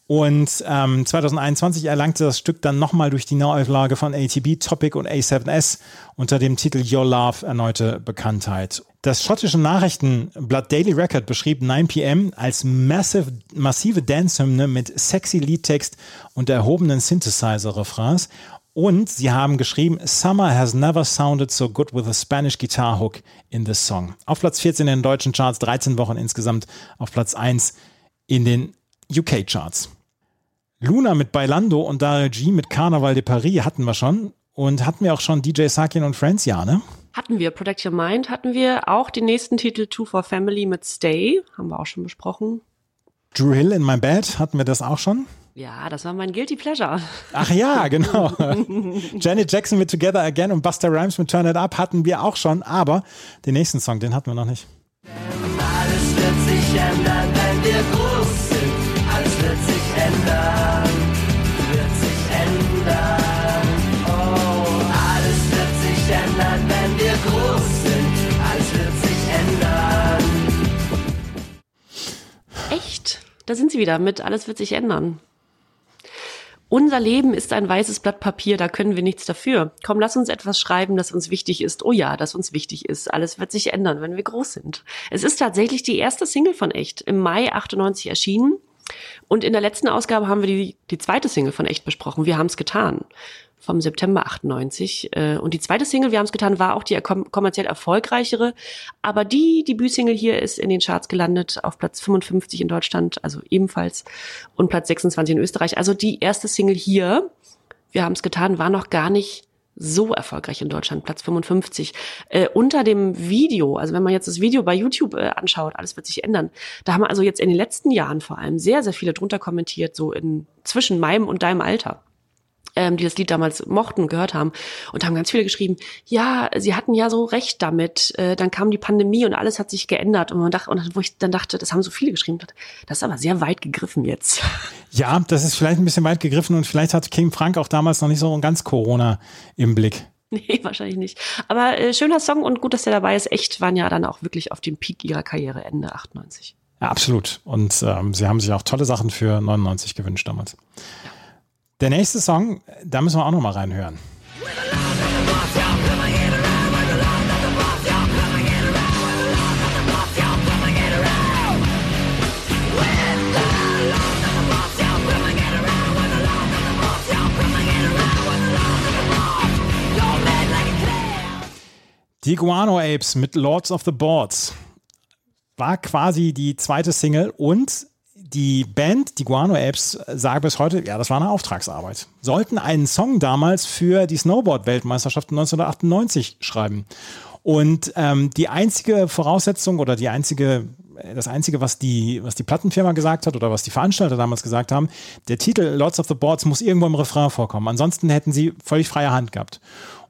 Und ähm, 2021 erlangte das Stück dann nochmal durch die Neuauflage von ATB, Topic und A7S unter dem Titel Your Love erneute Bekanntheit. Das schottische Nachrichtenblatt Daily Record beschrieb 9pm als massive, massive Dance-Hymne mit sexy Liedtext und erhobenen Synthesizer-Refrains. Und sie haben geschrieben, Summer has never sounded so good with a Spanish guitar hook in this song. Auf Platz 14 in den deutschen Charts, 13 Wochen insgesamt auf Platz 1 in den UK-Charts. Luna mit Bailando und Daryl G mit Carnaval de Paris hatten wir schon. Und hatten wir auch schon DJ Sakin und Friends, ja, ne?
Hatten wir Protect Your Mind, hatten wir auch den nächsten Titel Two for Family mit Stay, haben wir auch schon besprochen.
Drew Hill in My Bed, hatten wir das auch schon?
Ja, das war mein Guilty Pleasure.
Ach ja, genau. Janet Jackson mit Together Again und Buster Rhymes mit Turn It Up hatten wir auch schon, aber den nächsten Song, den hatten wir noch nicht.
Alles wird sich ändern, wenn wir groß sind. Alles wird sich ändern, wenn wir groß sind. Alles wird sich ändern.
Echt? Da sind sie wieder mit Alles wird sich ändern. Unser Leben ist ein weißes Blatt Papier, da können wir nichts dafür. Komm, lass uns etwas schreiben, das uns wichtig ist. Oh ja, das uns wichtig ist. Alles wird sich ändern, wenn wir groß sind. Es ist tatsächlich die erste Single von Echt, im Mai 98 erschienen. Und in der letzten Ausgabe haben wir die, die zweite Single von Echt besprochen. Wir haben es getan. Vom September 98. Äh, Und die zweite Single, wir haben es getan, war auch die kom kommerziell erfolgreichere. Aber die Debütsingle hier ist in den Charts gelandet, auf Platz 55 in Deutschland, also ebenfalls, und Platz 26 in Österreich. Also die erste Single hier, wir haben es getan, war noch gar nicht so erfolgreich in Deutschland, Platz 55. Äh, unter dem Video, also wenn man jetzt das Video bei YouTube äh, anschaut, alles wird sich ändern. Da haben also jetzt in den letzten Jahren vor allem sehr, sehr viele drunter kommentiert, so in zwischen meinem und deinem Alter ähm, die das Lied damals mochten und gehört haben und haben ganz viele geschrieben, ja, sie hatten ja so recht damit, äh, dann kam die Pandemie und alles hat sich geändert und man dachte, und wo ich dann dachte, das haben so viele geschrieben, das ist aber sehr weit gegriffen jetzt.
Ja, das ist vielleicht ein bisschen weit gegriffen und vielleicht hat King Frank auch damals noch nicht so ganz Corona im Blick.
Nee, wahrscheinlich nicht. Aber äh, schöner Song und gut, dass der dabei ist. Echt waren ja dann auch wirklich auf dem Peak ihrer Karriere Ende 98.
Ja, absolut. Und ähm, sie haben sich auch tolle Sachen für 99 gewünscht damals. Der nächste Song, da müssen wir auch noch mal reinhören. Die Guano Apes mit Lords of the Boards war quasi die zweite Single und die Band, die Guano Apes, sagen bis heute, ja, das war eine Auftragsarbeit. Sollten einen Song damals für die Snowboard-Weltmeisterschaft 1998 schreiben. Und ähm, die einzige Voraussetzung oder die einzige, das einzige, was die, was die Plattenfirma gesagt hat oder was die Veranstalter damals gesagt haben, der Titel Lords of the Boards muss irgendwo im Refrain vorkommen. Ansonsten hätten sie völlig freie Hand gehabt.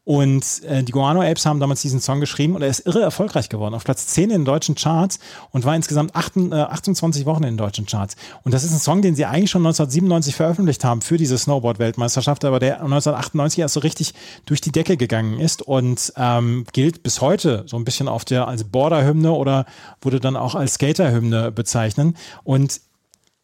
Und äh, die Guano Apes haben damals diesen Song geschrieben und er ist irre erfolgreich geworden. Auf Platz 10 in den deutschen Charts und war insgesamt 8, äh, 28 Wochen in den deutschen Charts. Und das ist ein Song, den sie eigentlich schon 1997 veröffentlicht haben für diese Snowboard-Weltmeisterschaft, aber der 1998 erst so richtig durch die Decke gegangen ist und ähm, gilt bis heute so ein bisschen auf der als Border-Hymne oder wurde dann auch als Skater-Hymne bezeichnet. Und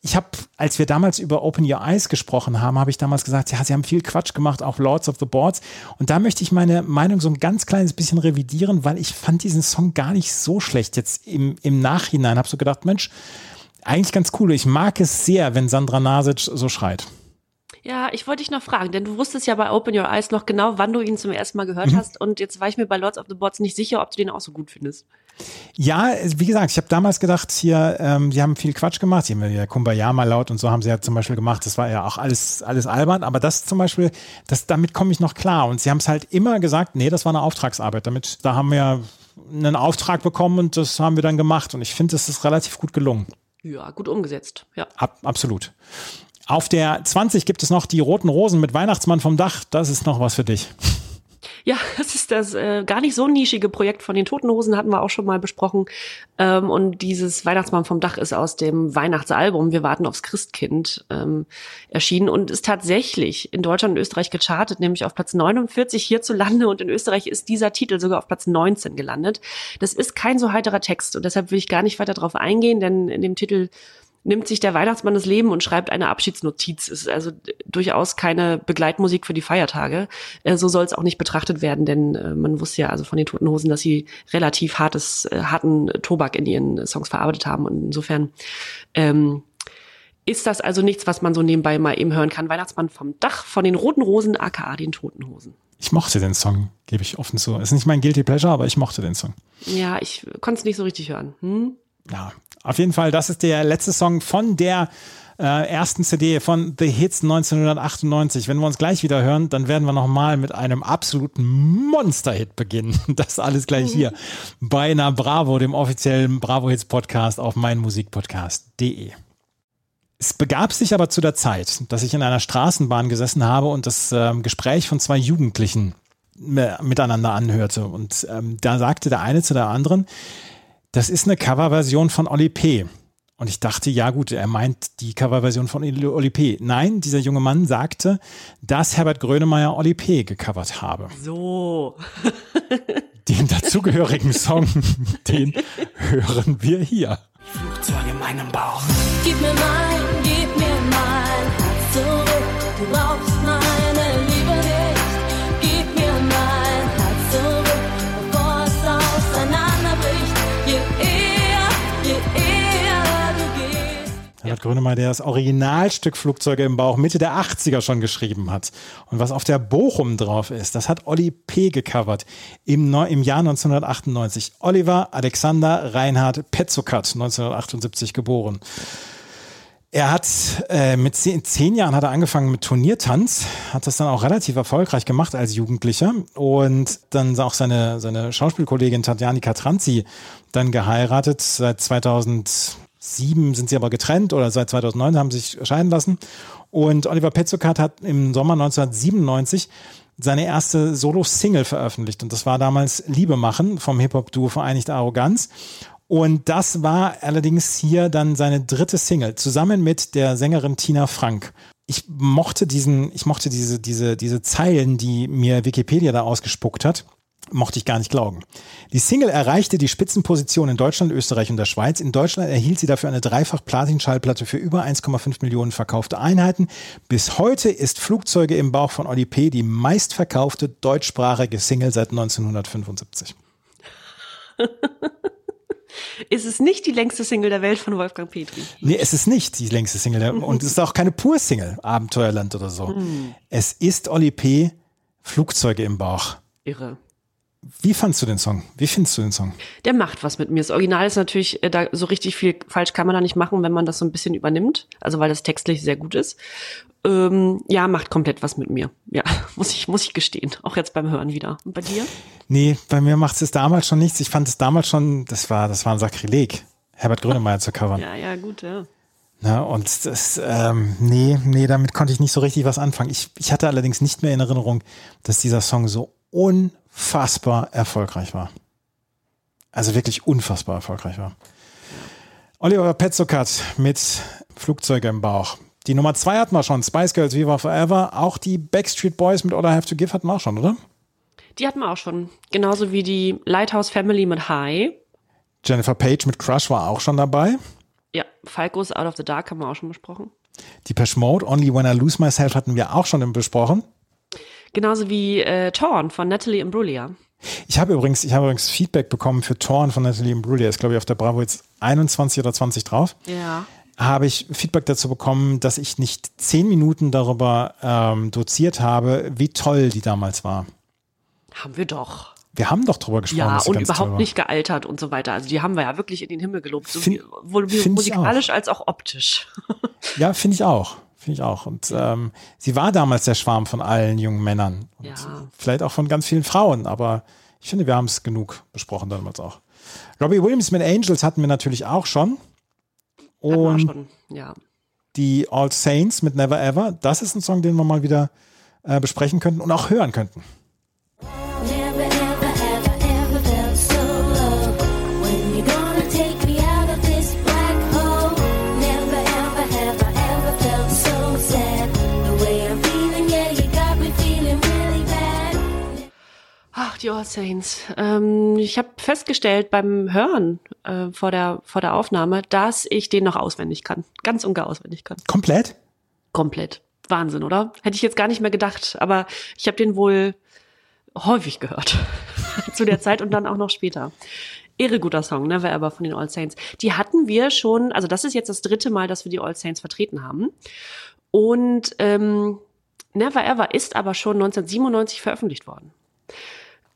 ich habe, als wir damals über Open Your Eyes gesprochen haben, habe ich damals gesagt, ja, sie haben viel Quatsch gemacht, auch Lords of the Boards. Und da möchte ich meine Meinung so ein ganz kleines bisschen revidieren, weil ich fand diesen Song gar nicht so schlecht. Jetzt im, im Nachhinein habe so gedacht, Mensch, eigentlich ganz cool. Ich mag es sehr, wenn Sandra Nasic so schreit.
Ja, ich wollte dich noch fragen, denn du wusstest ja bei Open Your Eyes noch genau, wann du ihn zum ersten Mal gehört hast. Und jetzt war ich mir bei Lords of the Boards nicht sicher, ob du den auch so gut findest.
Ja, wie gesagt, ich habe damals gedacht, hier, ähm, die haben viel Quatsch gemacht. Die haben ja Kumbaya mal laut und so haben sie ja zum Beispiel gemacht. Das war ja auch alles, alles albern. Aber das zum Beispiel, das, damit komme ich noch klar. Und sie haben es halt immer gesagt, nee, das war eine Auftragsarbeit. Damit, da haben wir einen Auftrag bekommen und das haben wir dann gemacht. Und ich finde, das ist relativ gut gelungen.
Ja, gut umgesetzt. Ja.
Ab, absolut. Auf der 20 gibt es noch die roten Rosen mit Weihnachtsmann vom Dach. Das ist noch was für dich.
Ja, das ist das äh, gar nicht so nischige Projekt von den Toten Hosen, hatten wir auch schon mal besprochen. Ähm, und dieses Weihnachtsmann vom Dach ist aus dem Weihnachtsalbum Wir warten aufs Christkind ähm, erschienen und ist tatsächlich in Deutschland und Österreich gechartet, nämlich auf Platz 49 hierzulande und in Österreich ist dieser Titel sogar auf Platz 19 gelandet. Das ist kein so heiterer Text und deshalb will ich gar nicht weiter darauf eingehen, denn in dem Titel nimmt sich der Weihnachtsmann das Leben und schreibt eine Abschiedsnotiz. Ist also durchaus keine Begleitmusik für die Feiertage. Äh, so soll es auch nicht betrachtet werden, denn äh, man wusste ja also von den Toten Hosen, dass sie relativ hartes, äh, harten Tobak in ihren Songs verarbeitet haben. Und insofern ähm, ist das also nichts, was man so nebenbei mal eben hören kann. Weihnachtsmann vom Dach von den Roten Rosen, aka den Toten Hosen.
Ich mochte den Song, gebe ich offen zu. Ist nicht mein Guilty Pleasure, aber ich mochte den Song.
Ja, ich konnte es nicht so richtig hören. Hm?
Ja, auf jeden Fall, das ist der letzte Song von der äh, ersten CD von The Hits 1998. Wenn wir uns gleich wieder hören, dann werden wir nochmal mit einem absoluten Monster-Hit beginnen. Das alles gleich hier bei einer Bravo, dem offiziellen Bravo Hits Podcast auf meinmusikpodcast.de. Es begab sich aber zu der Zeit, dass ich in einer Straßenbahn gesessen habe und das ähm, Gespräch von zwei Jugendlichen äh, miteinander anhörte. Und ähm, da sagte der eine zu der anderen, das ist eine Coverversion von Oli P. Und ich dachte, ja gut, er meint die Coverversion von Oli P. Nein, dieser junge Mann sagte, dass Herbert Grönemeyer Oli P. gecovert habe.
So.
Den dazugehörigen Song, den hören wir hier.
Flugzeug in meinem Bauch.
Gib mir mein, gib mir mein Herz zurück. Du brauchst
Herbert Grönemeyer, der das Originalstück Flugzeuge im Bauch Mitte der 80er schon geschrieben hat. Und was auf der Bochum drauf ist, das hat Olli P. gecovert im, Neu im Jahr 1998. Oliver Alexander Reinhard Petzokat, 1978 geboren. Er hat äh, mit zehn, zehn Jahren hat er angefangen mit Turniertanz, hat das dann auch relativ erfolgreich gemacht als Jugendlicher und dann auch seine, seine Schauspielkollegin Tatjani Katranzi dann geheiratet. Seit 2007 sind sie aber getrennt oder seit 2009 haben sie sich scheiden lassen. Und Oliver Petzokat hat im Sommer 1997 seine erste Solo-Single veröffentlicht und das war damals Liebe machen vom Hip-Hop-Duo Vereinigte Arroganz. Und das war allerdings hier dann seine dritte Single, zusammen mit der Sängerin Tina Frank. Ich mochte diesen, ich mochte diese, diese, diese Zeilen, die mir Wikipedia da ausgespuckt hat, mochte ich gar nicht glauben. Die Single erreichte die Spitzenposition in Deutschland, Österreich und der Schweiz. In Deutschland erhielt sie dafür eine Dreifach-Platin-Schallplatte für über 1,5 Millionen verkaufte Einheiten. Bis heute ist Flugzeuge im Bauch von Oli P. die meistverkaufte deutschsprachige Single seit 1975.
Ist es nicht die längste Single der Welt von Wolfgang Petri?
Nee, es ist nicht die längste Single der, und es ist auch keine Pur-Single, Abenteuerland oder so. Es ist Oli P. Flugzeuge im Bauch.
Irre.
Wie fandst du den Song? Wie findest du den Song?
Der macht was mit mir. Das Original ist natürlich, äh, da so richtig viel falsch kann man da nicht machen, wenn man das so ein bisschen übernimmt. Also weil das textlich sehr gut ist. Ähm, ja, macht komplett was mit mir. Ja, muss ich, muss ich gestehen. Auch jetzt beim Hören wieder. Und bei dir?
Nee, bei mir macht es damals schon nichts. Ich fand es damals schon, das war, das war ein Sakrileg, Herbert Grönemeyer zu covern.
Ja, ja, gut, ja.
Na, und das, ähm, nee, nee, damit konnte ich nicht so richtig was anfangen. Ich, ich hatte allerdings nicht mehr in Erinnerung, dass dieser Song so unfassbar erfolgreich war. Also wirklich unfassbar erfolgreich war. Oliver Petzokat mit Flugzeuge im Bauch. Die Nummer zwei hatten wir schon, Spice Girls Viva Forever. Auch die Backstreet Boys mit All I Have to Give hatten wir auch schon, oder?
Die hatten wir auch schon. Genauso wie die Lighthouse Family mit High.
Jennifer Page mit Crush war auch schon dabei.
Ja, Falco's Out of the Dark haben wir auch schon besprochen.
Die Mode, Only When I Lose Myself hatten wir auch schon besprochen.
Genauso wie äh, Torn von Natalie Imbruglia.
Ich habe übrigens, ich habe übrigens Feedback bekommen für Torn von Natalie Imbruglia. Ist, glaube ich, auf der Bravo jetzt 21 oder 20 drauf.
Ja.
Habe ich Feedback dazu bekommen, dass ich nicht zehn Minuten darüber ähm, doziert habe, wie toll die damals war.
Haben wir doch.
Wir haben doch drüber gesprochen.
Ja, und überhaupt
toll
nicht gealtert und so weiter. Also die haben wir ja wirklich in den Himmel gelobt. So
Fin-
wie, wohl wie
find ich
musikalisch als auch optisch.
Ja, finde ich auch. Finde ich auch. Und ähm, sie war damals der Schwarm von allen jungen Männern. Und
Ja.
Vielleicht auch von ganz vielen Frauen, aber ich finde, wir haben es genug besprochen damals auch. Robbie Williams mit Angels hatten wir natürlich auch schon. Und
schon. Ja.
die All Saints mit Never Ever, das ist ein Song, den wir mal wieder äh, besprechen könnten und auch hören könnten.
All Saints. Ähm, ich habe festgestellt beim Hören äh, vor, der, vor der Aufnahme, dass ich den noch auswendig kann. Ganz und gar auswendig kann.
Komplett?
Komplett. Wahnsinn, oder? Hätte ich jetzt gar nicht mehr gedacht. Aber ich habe den wohl häufig gehört. Zu der Zeit und dann auch noch später. Irre guter Song, Never Ever von den All Saints. Die hatten wir schon, also das ist jetzt das dritte Mal, dass wir die All Saints vertreten haben. Und ähm, Never Ever ist aber schon 1997 veröffentlicht worden.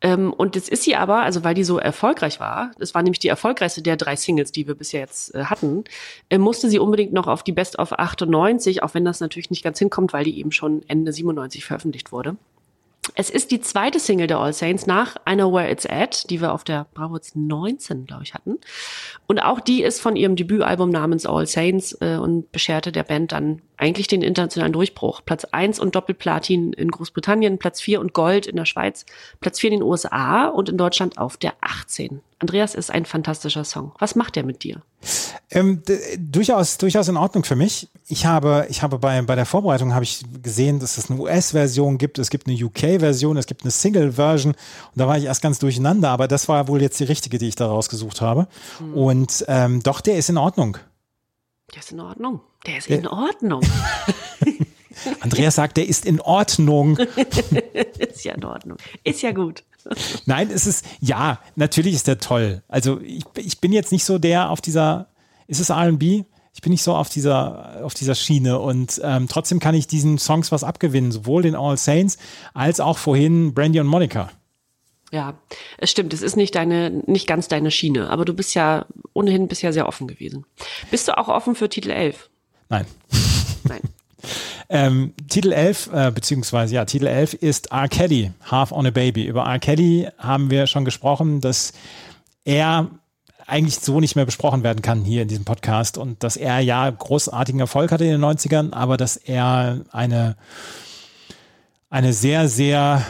Ähm, und jetzt ist sie aber, also weil die so erfolgreich war, das war nämlich die erfolgreichste der drei Singles, die wir bisher jetzt äh, hatten, äh, musste sie unbedingt noch auf die Best of 98, auch wenn das natürlich nicht ganz hinkommt, weil die eben schon Ende 97 veröffentlicht wurde. Es ist die zweite Single der All Saints nach I Know Where It's At, die wir auf der Bravo Hits 19, glaube ich, hatten. Und auch die ist von ihrem Debütalbum namens All Saints äh, und bescherte der Band dann eigentlich den internationalen Durchbruch. Platz 1 und Doppelplatin in Großbritannien, Platz 4 und Gold in der Schweiz, Platz 4 in den USA und in Deutschland auf der 18. Andreas ist ein fantastischer Song. Was macht der mit dir?
Ähm, durchaus, durchaus in Ordnung für mich. Ich habe, ich habe bei, bei der Vorbereitung habe ich gesehen, dass es eine US-Version gibt, es gibt eine UK-Version, es gibt eine Single-Version und da war ich erst ganz durcheinander, aber das war wohl jetzt die richtige, die ich da rausgesucht habe. Und ähm, doch, der ist in Ordnung.
Der ist in Ordnung. Der ist in Ordnung.
Andreas sagt, der ist in Ordnung.
ist ja in Ordnung. Ist ja gut.
Nein, es ist, ja, natürlich ist der toll. Also ich, ich bin jetzt nicht so der auf dieser, ist es R&B? Ich bin nicht so auf dieser, auf dieser Schiene und ähm, trotzdem kann ich diesen Songs was abgewinnen, sowohl den All Saints als auch vorhin Brandy und Monica.
Ja, es stimmt. Es ist nicht deine, nicht ganz deine Schiene, aber du bist ja ohnehin bisher sehr offen gewesen. Bist du auch offen für Titel 11?
Nein.
Nein.
Ähm, Titel 11, äh, beziehungsweise ja, Titel 11 ist R. Kelly, Half on a Baby. Über R. Kelly haben wir schon gesprochen, dass er eigentlich so nicht mehr besprochen werden kann hier in diesem Podcast und dass er ja großartigen Erfolg hatte in den 90ern, aber dass er eine, eine sehr, sehr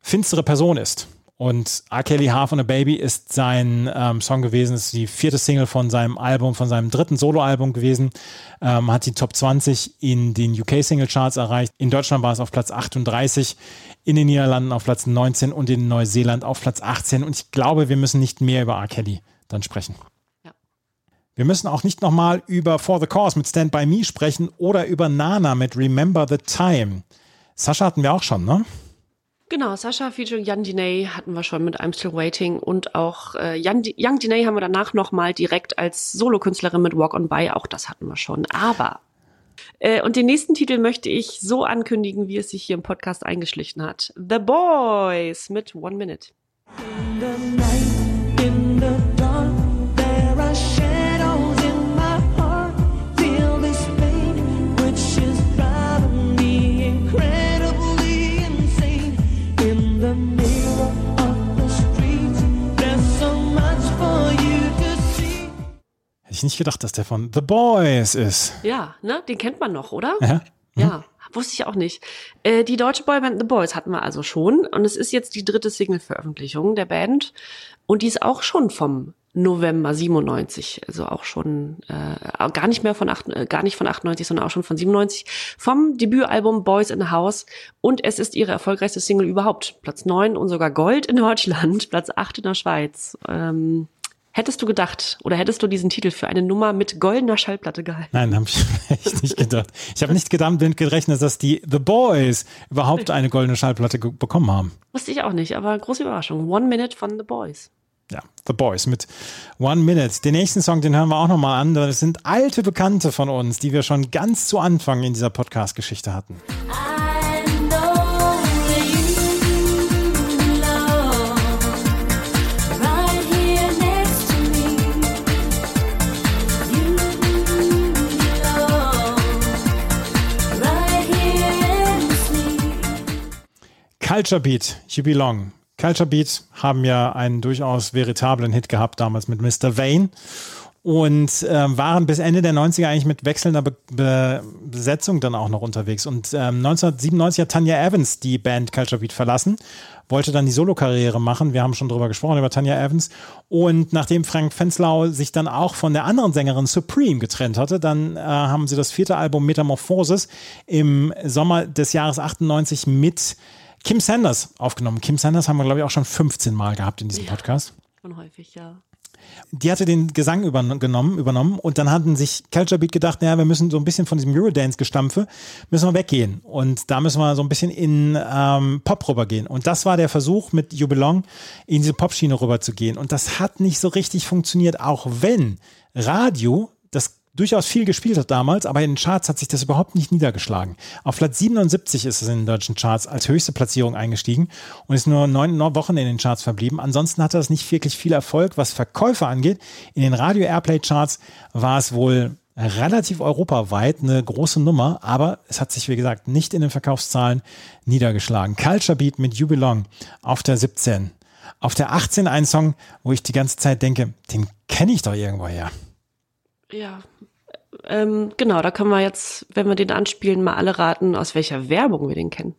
finstere Person ist. Und R. Kelly Half on a Baby ist sein ähm, Song gewesen, ist die vierte Single von seinem Album, von seinem dritten Soloalbum gewesen, ähm, hat die Top 20 in den UK Single Charts erreicht. In Deutschland war es auf Platz 38, in den Niederlanden auf Platz 19 und in Neuseeland auf Platz 18. Und ich glaube, wir müssen nicht mehr über R. Kelly dann sprechen.
Ja.
Wir müssen auch nicht nochmal über For the Cause mit Stand By Me sprechen oder über Nana mit Remember the Time. Sascha hatten wir auch schon, ne?
Genau, Sascha featuring Young Diney hatten wir schon mit I'm Still Waiting und auch äh, Young Diney haben wir danach nochmal direkt als Solokünstlerin mit Walk on By, auch das hatten wir schon. Aber äh, und den nächsten Titel möchte ich so ankündigen, wie es sich hier im Podcast eingeschlichen hat. The Boys mit One Minute.
Hätte ich nicht gedacht, dass der von The Boys ist.
Ja, ne, den kennt man noch, oder?
Ja?
Ja, wusste ich auch nicht. Äh, die deutsche Boyband The Boys hatten wir also schon und es ist jetzt die dritte Single-Veröffentlichung der Band und die ist auch schon vom November 97, also auch schon äh, gar nicht mehr von acht, äh, gar nicht von 98, sondern auch schon von 97 vom Debütalbum Boys in the House und es ist ihre erfolgreichste Single überhaupt, Platz 9 und sogar Gold in Deutschland, Platz 8 in der Schweiz. Ähm, hättest du gedacht oder hättest du diesen Titel für eine Nummer mit goldener Schallplatte gehalten?
Nein, habe ich echt nicht gedacht. Ich habe nicht gedacht, gerechnet, dass die The Boys überhaupt eine goldene Schallplatte bekommen haben.
Wusste ich auch nicht, aber große Überraschung. One Minute von The Boys.
Ja, The Boys mit One Minute. Den nächsten Song, den hören wir auch nochmal an. Das sind alte Bekannte von uns, die wir schon ganz zu Anfang in dieser Podcast-Geschichte hatten.
I
Culture Beat, You Belong. Culture Beat haben ja einen durchaus veritablen Hit gehabt damals mit Mr. Vane und ähm, waren bis Ende der 90er eigentlich mit wechselnder Be Be Besetzung dann auch noch unterwegs. Und ähm, 1997 hat Tanya Evans die Band Culture Beat verlassen, wollte dann die Solokarriere machen. Wir haben schon drüber gesprochen, über Tanya Evans. Und nachdem Frank Fenslau sich dann auch von der anderen Sängerin Supreme getrennt hatte, dann äh, haben sie das vierte Album Metamorphosis im Sommer des Jahres 98 mit Kim Sanders aufgenommen. Kim Sanders haben wir, glaube ich, auch schon 15 Mal gehabt in diesem Podcast.
Schon häufig, ja.
Die hatte den Gesang übernommen, übernommen und dann hatten sich Culture Beat gedacht, naja, wir müssen so ein bisschen von diesem Eurodance-Gestampfe, müssen wir weggehen. Und da müssen wir so ein bisschen in ähm, Pop rübergehen. Und das war der Versuch, mit You Belong in diese Popschiene rüberzugehen. Und das hat nicht so richtig funktioniert, auch wenn Radio durchaus viel gespielt hat damals, aber in den Charts hat sich das überhaupt nicht niedergeschlagen. Auf Platz 77 ist es in den deutschen Charts als höchste Platzierung eingestiegen und ist nur neun, Wochen in den Charts verblieben. Ansonsten hatte das nicht wirklich viel Erfolg, was Verkäufe angeht. In den Radio Airplay Charts war es wohl relativ europaweit eine große Nummer, aber es hat sich, wie gesagt, nicht in den Verkaufszahlen niedergeschlagen. Culture Beat mit You Belong auf der 17. Auf der 18 ein Song, wo ich die ganze Zeit denke, den kenne ich doch irgendwo her.
Ja. Ähm, genau, da können wir jetzt, wenn wir den anspielen, mal alle raten, aus welcher Werbung wir den kennen.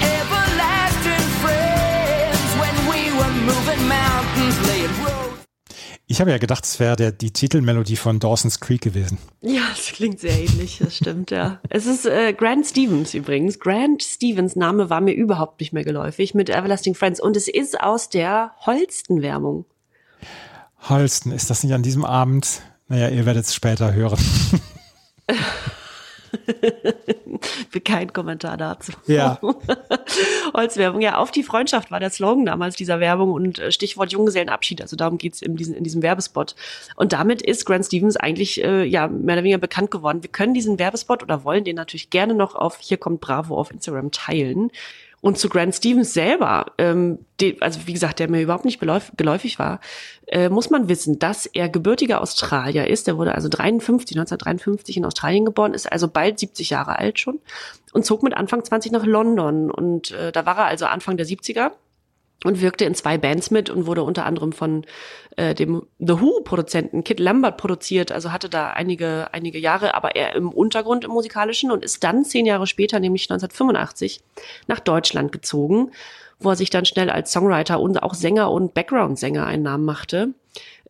everlasting friends, when we were moving mountains.
Ich habe ja gedacht, es wäre die Titelmelodie von Dawson's Creek gewesen.
Ja, es klingt sehr ähnlich, das stimmt, ja. Es ist äh, Grant Stevens übrigens. Grant Stevens Name war mir überhaupt nicht mehr geläufig mit Everlasting Friends und es ist aus der Holsten-Werbung.
Holsten, ist das nicht an diesem Abend? Naja, ihr werdet es später hören.
Kein Kommentar dazu.
Ja.
Holzwerbung, ja, auf die Freundschaft war der Slogan damals dieser Werbung und äh, Stichwort Junggesellenabschied. Also darum geht's in, diesem in diesem Werbespot. Und damit ist Grant Stevens eigentlich äh, ja mehr oder weniger bekannt geworden. Wir können diesen Werbespot oder wollen den natürlich gerne noch auf Hier kommt Bravo auf Instagram teilen. Und zu Grant Stevens selber, ähm, die, also wie gesagt, der mir überhaupt nicht geläufig war, äh, muss man wissen, dass er gebürtiger Australier ist. Der wurde also 53, 1953 in Australien geboren, ist also bald 70 Jahre alt schon und zog mit Anfang 20 nach London. Und äh, da war er also Anfang der 70er und wirkte in zwei Bands mit und wurde unter anderem von äh, dem The Who-Produzenten Kid Lambert produziert, also hatte da einige, einige Jahre, aber eher im Untergrund im musikalischen und ist dann zehn Jahre später, nämlich 1985, nach Deutschland gezogen, wo er sich dann schnell als Songwriter und auch Sänger und Background-Sänger einen Namen machte.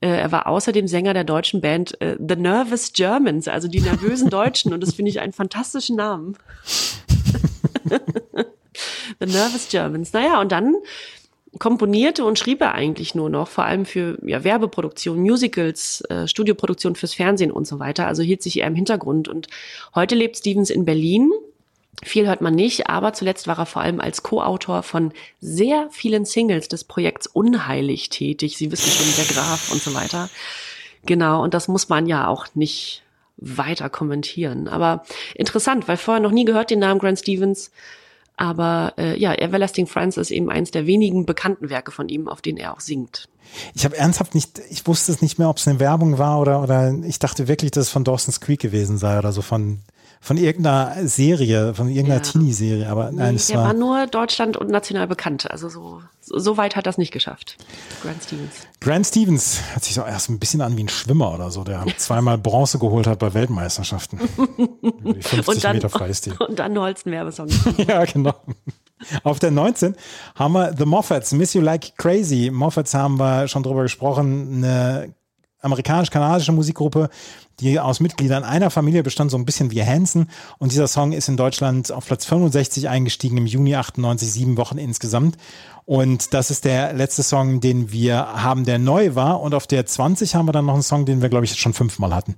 Äh, er war außerdem Sänger der deutschen Band äh, The Nervous Germans, also die nervösen Deutschen und das finde ich einen fantastischen Namen. The Nervous Germans. Naja, und dann komponierte und schrieb er eigentlich nur noch, vor allem für ja, Werbeproduktion, Musicals, äh, Studioproduktion fürs Fernsehen und so weiter. Also hielt sich eher im Hintergrund. Und heute lebt Stevens in Berlin. Viel hört man nicht, aber zuletzt war er vor allem als Co-Autor von sehr vielen Singles des Projekts Unheilig tätig. Sie wissen schon, der Graf und so weiter. Genau, und das muss man ja auch nicht weiter kommentieren. Aber interessant, weil vorher noch nie gehört den Namen Grant Stevens. Aber äh, ja, Everlasting Friends ist eben eins der wenigen bekannten Werke von ihm, auf denen er auch singt.
Ich habe ernsthaft nicht, ich wusste es nicht mehr, ob es eine Werbung war oder, oder ich dachte wirklich, dass es von Dawson's Creek gewesen sei oder so von, von irgendeiner Serie, von irgendeiner
Ja.
Teenie-Serie. Aber nein,
Nee,
es
der war
war,
nur Deutschland und national bekannt. Also so, so weit hat das nicht geschafft. Grant Stevens.
Grant Stevens hört sich so erst ein bisschen an wie ein Schwimmer oder so, der zweimal Bronze geholt hat bei Weltmeisterschaften. Über die 50
Und dann,
Meter Freistil.
und dann Holsten Werbesong.
Ja, genau. Auf der 19 haben wir The Moffats, Miss You Like Crazy. Moffats haben wir schon drüber gesprochen, eine amerikanisch-kanadische Musikgruppe, die aus Mitgliedern einer Familie bestand, so ein bisschen wie Hanson. Und dieser Song ist in Deutschland auf Platz 65 eingestiegen im Juni 98, sieben Wochen insgesamt. Und das ist der letzte Song, den wir haben, der neu war. Und auf der 20 haben wir dann noch einen Song, den wir, glaube ich, schon fünfmal hatten.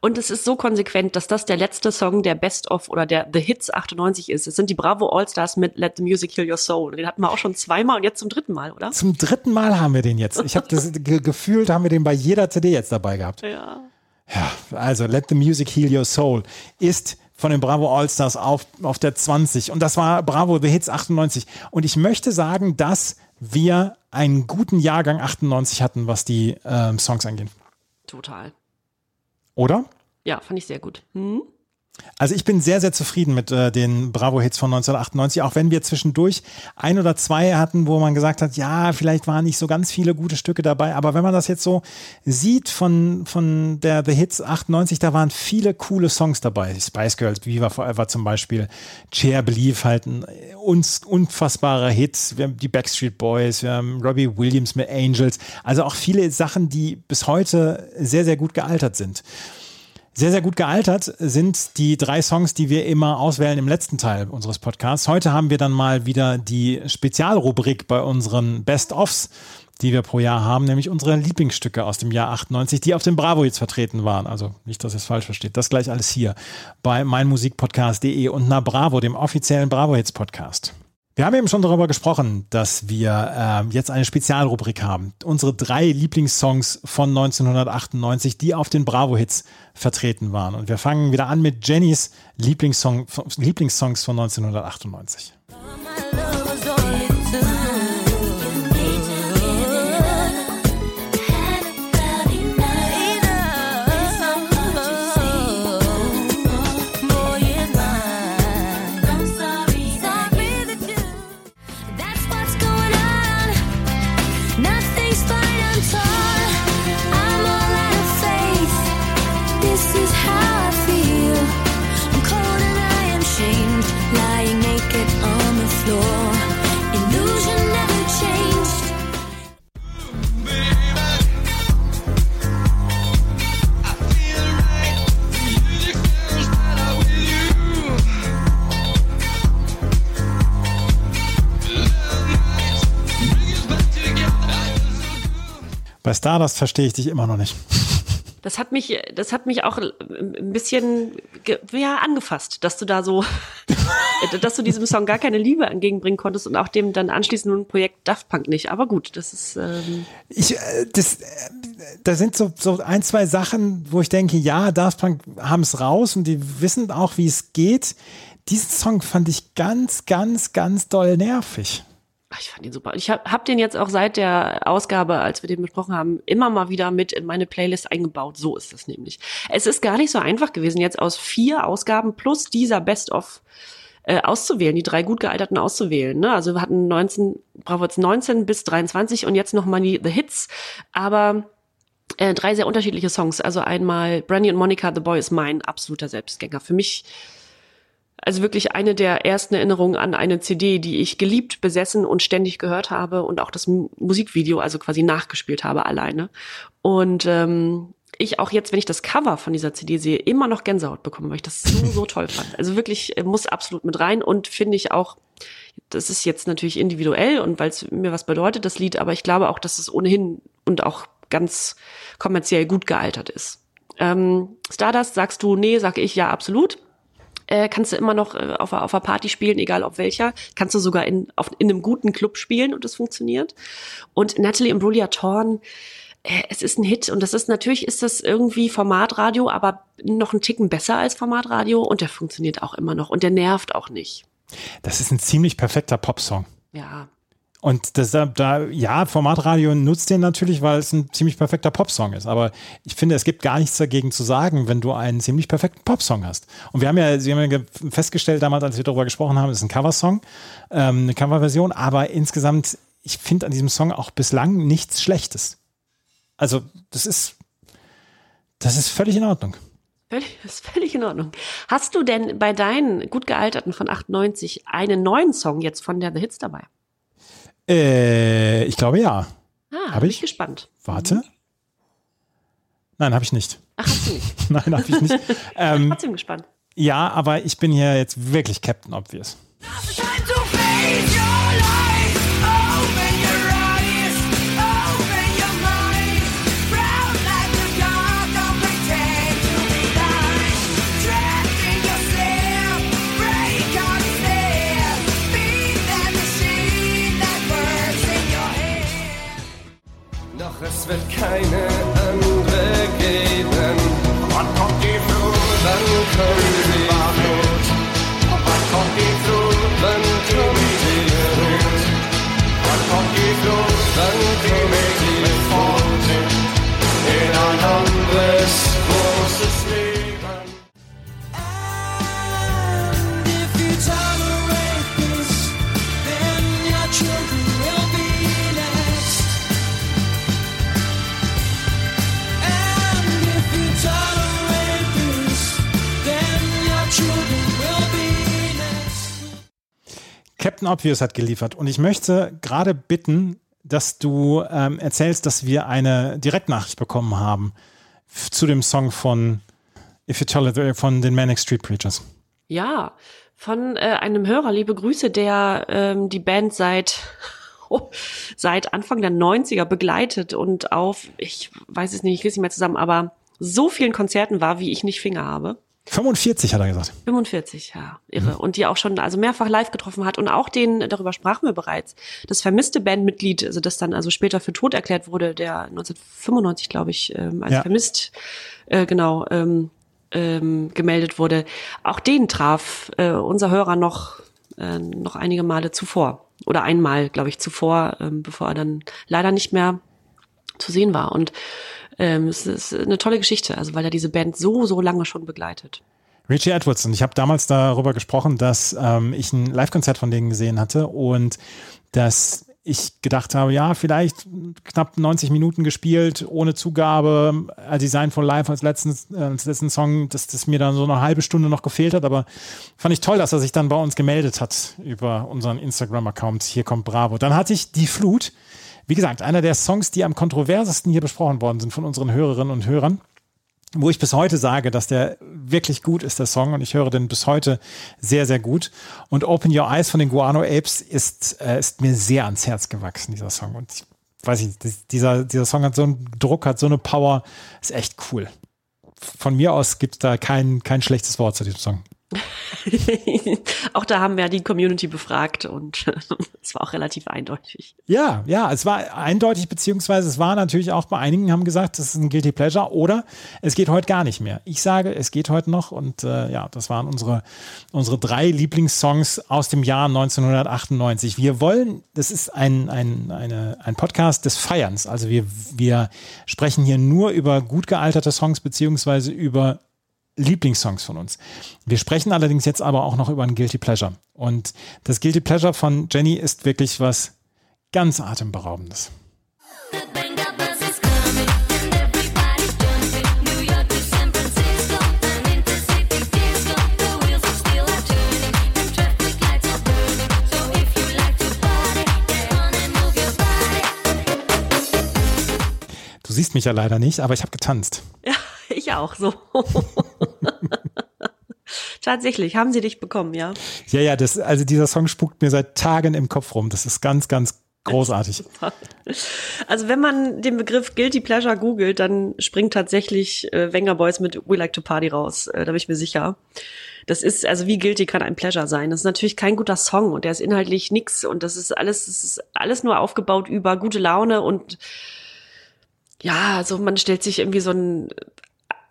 Und es ist so konsequent, dass das der letzte Song der Best of oder der The Hits 98 ist. Es sind die Bravo All-Stars mit Let the Music Heal Your Soul. Den hatten wir auch schon zweimal und jetzt zum dritten Mal, oder?
Zum dritten Mal haben wir den jetzt. Ich habe das ge gefühlt, haben wir den bei jeder CD jetzt dabei gehabt.
Ja.
Ja, also Let the Music Heal Your Soul ist von den Bravo All-Stars auf, auf der 20 und das war Bravo The Hits 98 und ich möchte sagen, dass wir einen guten Jahrgang 98 hatten, was die ähm, Songs angeht.
Total.
Oder?
Ja, fand ich sehr gut. Hm?
Also ich bin sehr, sehr zufrieden mit äh, den Bravo-Hits von 1998, auch wenn wir zwischendurch ein oder zwei hatten, wo man gesagt hat, ja, vielleicht waren nicht so ganz viele gute Stücke dabei, aber wenn man das jetzt so sieht von, von der The Hits 98, da waren viele coole Songs dabei. Spice Girls, Viva Forever zum Beispiel, Chair Believe halt ein uns, unfassbarer Hit, wir haben die Backstreet Boys, wir haben Robbie Williams mit Angels, also auch viele Sachen, die bis heute sehr, sehr gut gealtert sind. Sehr, sehr gut gealtert sind die drei Songs, die wir immer auswählen im letzten Teil unseres Podcasts. Heute haben wir dann mal wieder die Spezialrubrik bei unseren Best-Offs, die wir pro Jahr haben, nämlich unsere Lieblingsstücke aus dem Jahr 98, die auf dem Bravo jetzt vertreten waren. Also nicht, dass ihr es falsch versteht. Das gleich alles hier bei meinmusikpodcast.de und na Bravo, dem offiziellen Bravo Hits Podcast. Wir haben eben schon darüber gesprochen, dass wir ähm, jetzt eine Spezialrubrik haben. Unsere drei Lieblingssongs von 1998, die auf den Bravo-Hits vertreten waren. Und wir fangen wieder an mit Jennys Lieblingssong, Lieblingssongs von 1998.
My
Bei Stardust verstehe ich dich immer noch nicht.
Das hat mich, das hat mich auch ein bisschen ja, angefasst, dass du da so, dass du diesem Song gar keine Liebe entgegenbringen konntest und auch dem dann anschließend nun Projekt Daft Punk nicht. Aber gut, das ist ähm,
Ich, äh, das, äh, da sind so, so ein, zwei Sachen, wo ich denke, ja, Daft Punk haben es raus und die wissen auch, wie es geht. Diesen Song fand ich ganz, ganz, ganz doll nervig.
Ich fand ihn super. Ich habe hab den jetzt auch seit der Ausgabe, als wir den besprochen haben, immer mal wieder mit in meine Playlist eingebaut. So ist es nämlich. Es ist gar nicht so einfach gewesen, jetzt aus vier Ausgaben plus dieser Best-of äh, auszuwählen, die drei gut gealterten auszuwählen. Ne? Also wir hatten 19, Bravo jetzt 19 bis 23 und jetzt nochmal die The Hits. Aber äh, drei sehr unterschiedliche Songs. Also einmal Brandy und Monica, The Boy is Mine, absoluter Selbstgänger. Für mich also wirklich eine der ersten Erinnerungen an eine CD, die ich geliebt, besessen und ständig gehört habe und auch das Musikvideo also quasi nachgespielt habe alleine. Und ähm, ich auch jetzt, wenn ich das Cover von dieser CD sehe, immer noch Gänsehaut bekomme, weil ich das so, so toll fand. Also wirklich äh, muss absolut mit rein und finde ich auch, das ist jetzt natürlich individuell und weil es mir was bedeutet, das Lied, aber ich glaube auch, dass es ohnehin und auch ganz kommerziell gut gealtert ist. Ähm, Stardust sagst du, nee, sag ich ja absolut äh, kannst du immer noch äh, auf, auf einer Party spielen, egal auf welcher. Kannst du sogar in, auf, in einem guten Club spielen und es funktioniert. Und Natalie Imbruglia Thorn, äh, es ist ein Hit und das ist natürlich ist das irgendwie Formatradio, aber noch ein Ticken besser als Formatradio und der funktioniert auch immer noch und der nervt auch nicht.
Das ist ein ziemlich perfekter Popsong.
Ja,
Und das, da, ja, Formatradio nutzt den natürlich, weil es ein ziemlich perfekter Popsong ist. Aber ich finde, es gibt gar nichts dagegen zu sagen, wenn du einen ziemlich perfekten Popsong hast. Und wir haben ja, Sie haben ja ge- festgestellt damals, als wir darüber gesprochen haben, es ist ein Coversong, ähm, eine Coverversion. Aber insgesamt, ich finde an diesem Song auch bislang nichts Schlechtes. Also, das ist, das ist völlig in Ordnung.
völlig, ist völlig in Ordnung. Hast du denn bei deinen gut gealterten von 98 einen neuen Song jetzt von der The Hits dabei?
Äh, ich glaube ja.
Ah,
Hab
bin
ich?
ich gespannt.
Warte. Nein, habe ich nicht.
Ach, hast du nicht.
Nein, habe ich nicht. ähm,
Trotzdem gespannt.
ja, aber ich bin hier jetzt wirklich Captain Obvious.
Time to face your wird keine andere geben. Wann kommt
die Flut? Wann kommt die Flut? Wann kommt die Flut? Wann kommt die Flut? Wann kommt die Flut? Wann kommt die Flut?
In ein anderes Captain Obvious hat geliefert und ich möchte gerade bitten, dass du ähm, erzählst, dass wir eine Direktnachricht bekommen haben zu dem Song von If You Tell It äh, von den Manic Street Preachers.
Ja, von äh, einem Hörer, liebe Grüße, der ähm, die Band seit oh, seit Anfang der 90er begleitet und auf, ich weiß es nicht, ich kriege es nicht mehr zusammen, aber so vielen Konzerten war, wie ich nicht Finger habe.
45 hat er gesagt.
45, ja, irre. Und die auch schon also mehrfach live getroffen hat und auch den, darüber sprachen wir bereits, das vermisste Bandmitglied, also das dann also später für tot erklärt wurde, der 1995, glaube ich, ähm, als
Ja.
vermisst, äh, genau, ähm, ähm, gemeldet wurde. Auch den traf äh, unser Hörer noch, äh, noch einige Male zuvor. Oder einmal, glaube ich, zuvor, ähm, bevor er dann leider nicht mehr zu sehen war. Und ähm, es ist eine tolle Geschichte, also weil er diese Band so, so lange schon begleitet.
Richie Edwards und ich habe damals darüber gesprochen, dass ähm, ich ein Live-Konzert von denen gesehen hatte und dass ich gedacht habe, ja, vielleicht knapp 90 Minuten gespielt, ohne Zugabe, äh, Design for Life als letzten, äh, als letzten Song, dass das mir dann so eine halbe Stunde noch gefehlt hat, aber fand ich toll, dass er sich dann bei uns gemeldet hat über unseren Instagram-Account. Hier kommt Bravo. Dann hatte ich Die Flut. Wie gesagt, einer der Songs, die am kontroversesten hier besprochen worden sind von unseren Hörerinnen und Hörern wo ich bis heute sage, dass der wirklich gut ist, der Song, und ich höre den bis heute sehr, sehr gut. Und Open Your Eyes von den Guano Apes ist, äh, ist mir sehr ans Herz gewachsen, dieser Song. Und ich weiß nicht, dieser, dieser Song hat so einen Druck, hat so eine Power, ist echt cool. Von mir aus gibt es da kein, kein schlechtes Wort zu diesem Song.
auch da haben wir die Community befragt und es war auch relativ eindeutig.
Ja, ja, es war eindeutig, beziehungsweise es war natürlich auch bei einigen, haben gesagt, das ist ein Guilty Pleasure oder es geht heute gar nicht mehr. Ich sage, es geht heute noch und äh, ja, das waren unsere, unsere drei Lieblingssongs aus dem Jahr 1998. Wir wollen, das ist ein, ein, eine, ein Podcast des Feierns, also wir, wir sprechen hier nur über gut gealterte Songs, beziehungsweise über Lieblingssongs von uns. Wir sprechen allerdings jetzt aber auch noch über ein Guilty Pleasure. Und das Guilty Pleasure von Jenny ist wirklich was ganz atemberaubendes. Du siehst mich ja leider nicht, aber ich habe getanzt.
Ja, ich auch so. Tatsächlich, haben sie dich bekommen, ja.
Ja, ja, das, also dieser Song spukt mir seit Tagen im Kopf rum. Das ist ganz, ganz großartig.
Also wenn man den Begriff Guilty Pleasure googelt, dann springt tatsächlich äh, Wenger Boys mit We Like to Party raus. Äh, da bin ich mir sicher. Das ist, also wie guilty kann ein Pleasure sein? Das ist natürlich kein guter Song und der ist inhaltlich nix und das ist alles, das ist alles nur aufgebaut über gute Laune und ja, also man stellt sich irgendwie so ein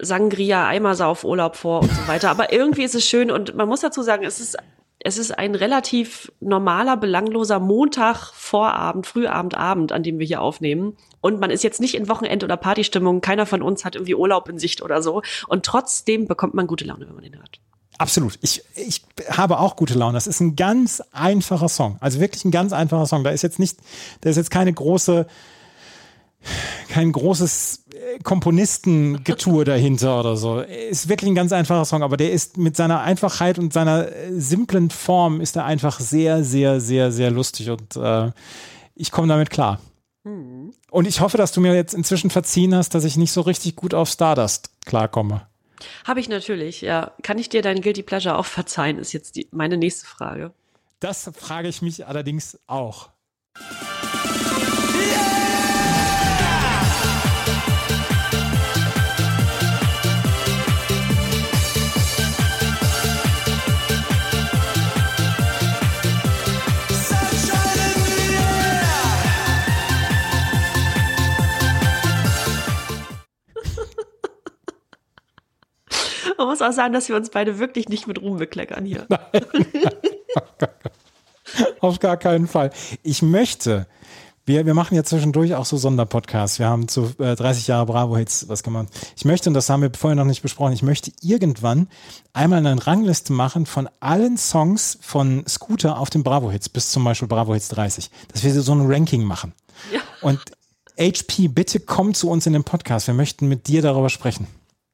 Sangria Eimersauf Urlaub vor und so weiter. Aber irgendwie ist es schön und man muss dazu sagen, es ist es ist ein relativ normaler, belangloser Montag, Vorabend, Frühabend, Abend, an dem wir hier aufnehmen. Und man ist jetzt nicht in Wochenend- oder Partystimmung. Keiner von uns hat irgendwie Urlaub in Sicht oder so. Und trotzdem bekommt man gute Laune, wenn man den hört.
Absolut. Ich, ich habe auch gute Laune. Das ist ein ganz einfacher Song. Also wirklich ein ganz einfacher Song. Da ist jetzt nicht, da ist jetzt keine große, kein großes äh, Komponistengetue dahinter oder so. Ist wirklich ein ganz einfacher Song, aber der ist mit seiner Einfachheit und seiner äh, simplen Form ist er einfach sehr, sehr, sehr, sehr lustig und äh, ich komme damit klar. Und ich hoffe, dass du mir jetzt inzwischen verziehen hast, dass ich nicht so richtig gut auf Stardust klarkomme.
Habe ich natürlich, ja. Kann ich dir dein Guilty Pleasure auch verzeihen, ist jetzt die, meine nächste Frage.
Das frage ich mich allerdings auch.
Man muss auch sagen, dass wir uns beide wirklich nicht mit Ruhm bekleckern hier.
Auf gar keinen Fall. Ich möchte, wir, wir machen ja zwischendurch auch so Sonderpodcasts. Wir haben zu äh, 30 Jahre Bravo Hits was gemacht. Ich möchte, und das haben wir vorher noch nicht besprochen, ich möchte irgendwann einmal eine Rangliste machen von allen Songs von Scooter auf den Bravo Hits, bis zum Beispiel Bravo Hits 30. Dass wir so ein Ranking machen.
Ja.
Und HP, bitte komm zu uns in den Podcast. Wir möchten mit dir darüber sprechen.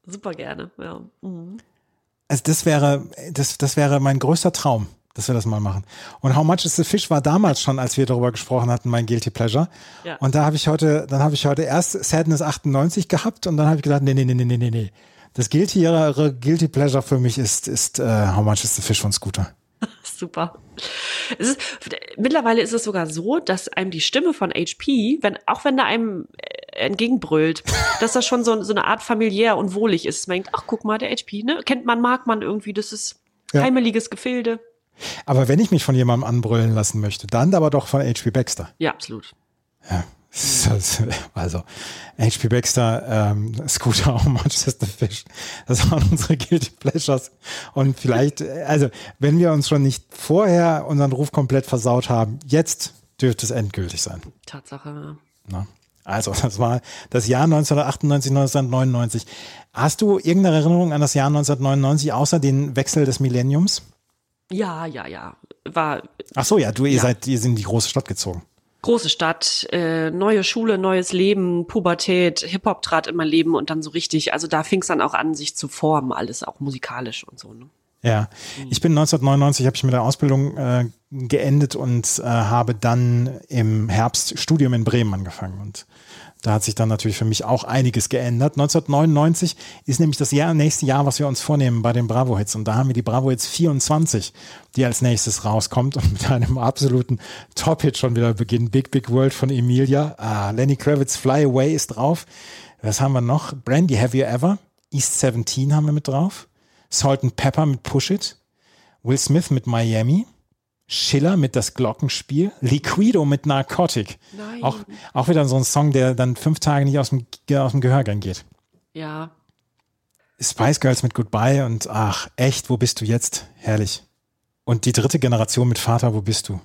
Super gerne, ja. Mhm.
Also das wäre, das, das wäre mein größter Traum, dass wir das mal machen. Und How Much is the Fish war damals schon, als wir darüber gesprochen hatten, mein Guilty Pleasure.
Ja.
Und da habe ich heute, dann habe ich heute erst Sadness 98 gehabt und dann habe ich gedacht, nee, nee, nee, nee, nee, nee, nee. Das Guilty, ihre Guilty Pleasure für mich ist, ist äh, How Much is the Fish von Scooter.
Super. Ist, mittlerweile ist es sogar so, dass einem die Stimme von HP, wenn, auch wenn da einem entgegenbrüllt, dass das schon so, so eine Art familiär und wohlig ist. Man denkt, ach, guck mal, der HP, ne? Kennt man, mag man irgendwie, das ist
Ja.
heimeliges Gefilde.
Aber wenn ich mich von jemandem anbrüllen lassen möchte, dann aber doch von H.P. Baxter.
Ja, absolut.
Also, H.P. Baxter, ähm, Scooter, is the Fish? Das waren unsere Guilty Pleasures. Und vielleicht, äh, also, wenn wir uns schon nicht vorher unseren Ruf komplett versaut haben, jetzt dürfte es endgültig sein.
Tatsache.
Ne? Also, das war das Jahr 1998, 1999. Hast du irgendeine Erinnerung an das Jahr 1999, außer den Wechsel des Millenniums?
Ja, ja, ja. War
Ach so, ja, du, ihr
Ja.
seid, ihr sind in die große Stadt gezogen.
große Stadt, äh, neue Schule, neues Leben, Pubertät, Hip-Hop trat in mein Leben und dann so richtig, also da fing es dann auch an, sich zu formen, alles auch musikalisch und so. Ne?
Ja, ich bin 1999, habe ich mit der Ausbildung äh, geendet und äh, habe dann im Herbst Studium in Bremen angefangen. Und da hat sich dann natürlich für mich auch einiges geändert. 1999 ist nämlich das Jahr, nächste Jahr, was wir uns vornehmen bei den Bravo Hits. Und da haben wir die Bravo Hits 24, die als nächstes rauskommt und mit einem absoluten Top-Hit schon wieder beginnt. Big Big World von Emilia. Ah, Lenny Kravitz Fly Away ist drauf. Was haben wir noch? Brandy Have You Ever? East 17 haben wir mit drauf. Salt and Pepper mit Push It. Will Smith mit Miami. Schiller mit Das Glockenspiel. Liquido mit Narcotic.
Nein.
Auch, auch wieder so ein Song, der dann fünf Tage nicht aus dem, aus dem Gehörgang geht.
Ja,
Spice Girls mit Goodbye und ach, echt, wo bist du jetzt? Herrlich. Und die dritte Generation mit Vater, wo bist du?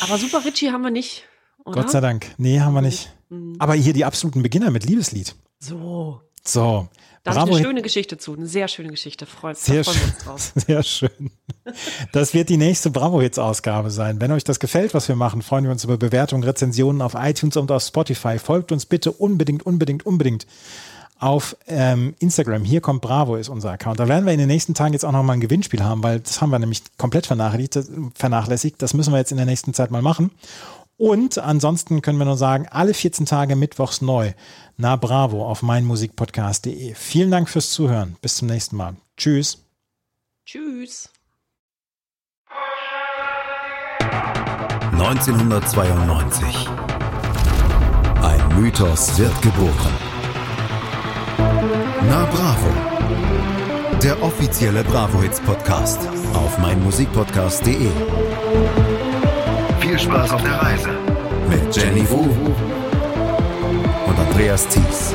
aber Super Richie haben wir nicht, oder?
Gott sei Dank. Nee, haben wir nicht.
Mhm.
Aber hier die absoluten Beginner mit Liebeslied.
So,
So.
Da
Bravo,
eine schöne Geschichte zu, eine sehr schöne Geschichte. Freut
Sehr
freuen wir
schön.
uns drauf.
Sehr schön. Das wird die nächste Bravo-Hits-Ausgabe sein. Wenn euch das gefällt, was wir machen, freuen wir uns über Bewertungen, Rezensionen auf iTunes und auf Spotify. Folgt uns bitte unbedingt, unbedingt, unbedingt auf ähm, Instagram. Hier kommt Bravo, ist unser Account. Da werden wir in den nächsten Tagen jetzt auch nochmal ein Gewinnspiel haben, weil das haben wir nämlich komplett vernachlässigt. das müssen wir jetzt in der nächsten Zeit mal machen. Und ansonsten können wir nur sagen, alle 14 Tage mittwochs neu. Na Bravo auf meinmusikpodcast.de. Vielen Dank fürs Zuhören. Bis zum nächsten Mal. Tschüss.
Tschüss.
1992. Ein Mythos wird geboren. Na Bravo. Der offizielle Bravo Hits Podcast auf meinmusikpodcast.de.
Viel Spaß auf der Reise.
Mit Jenny Wu und Andreas Thies.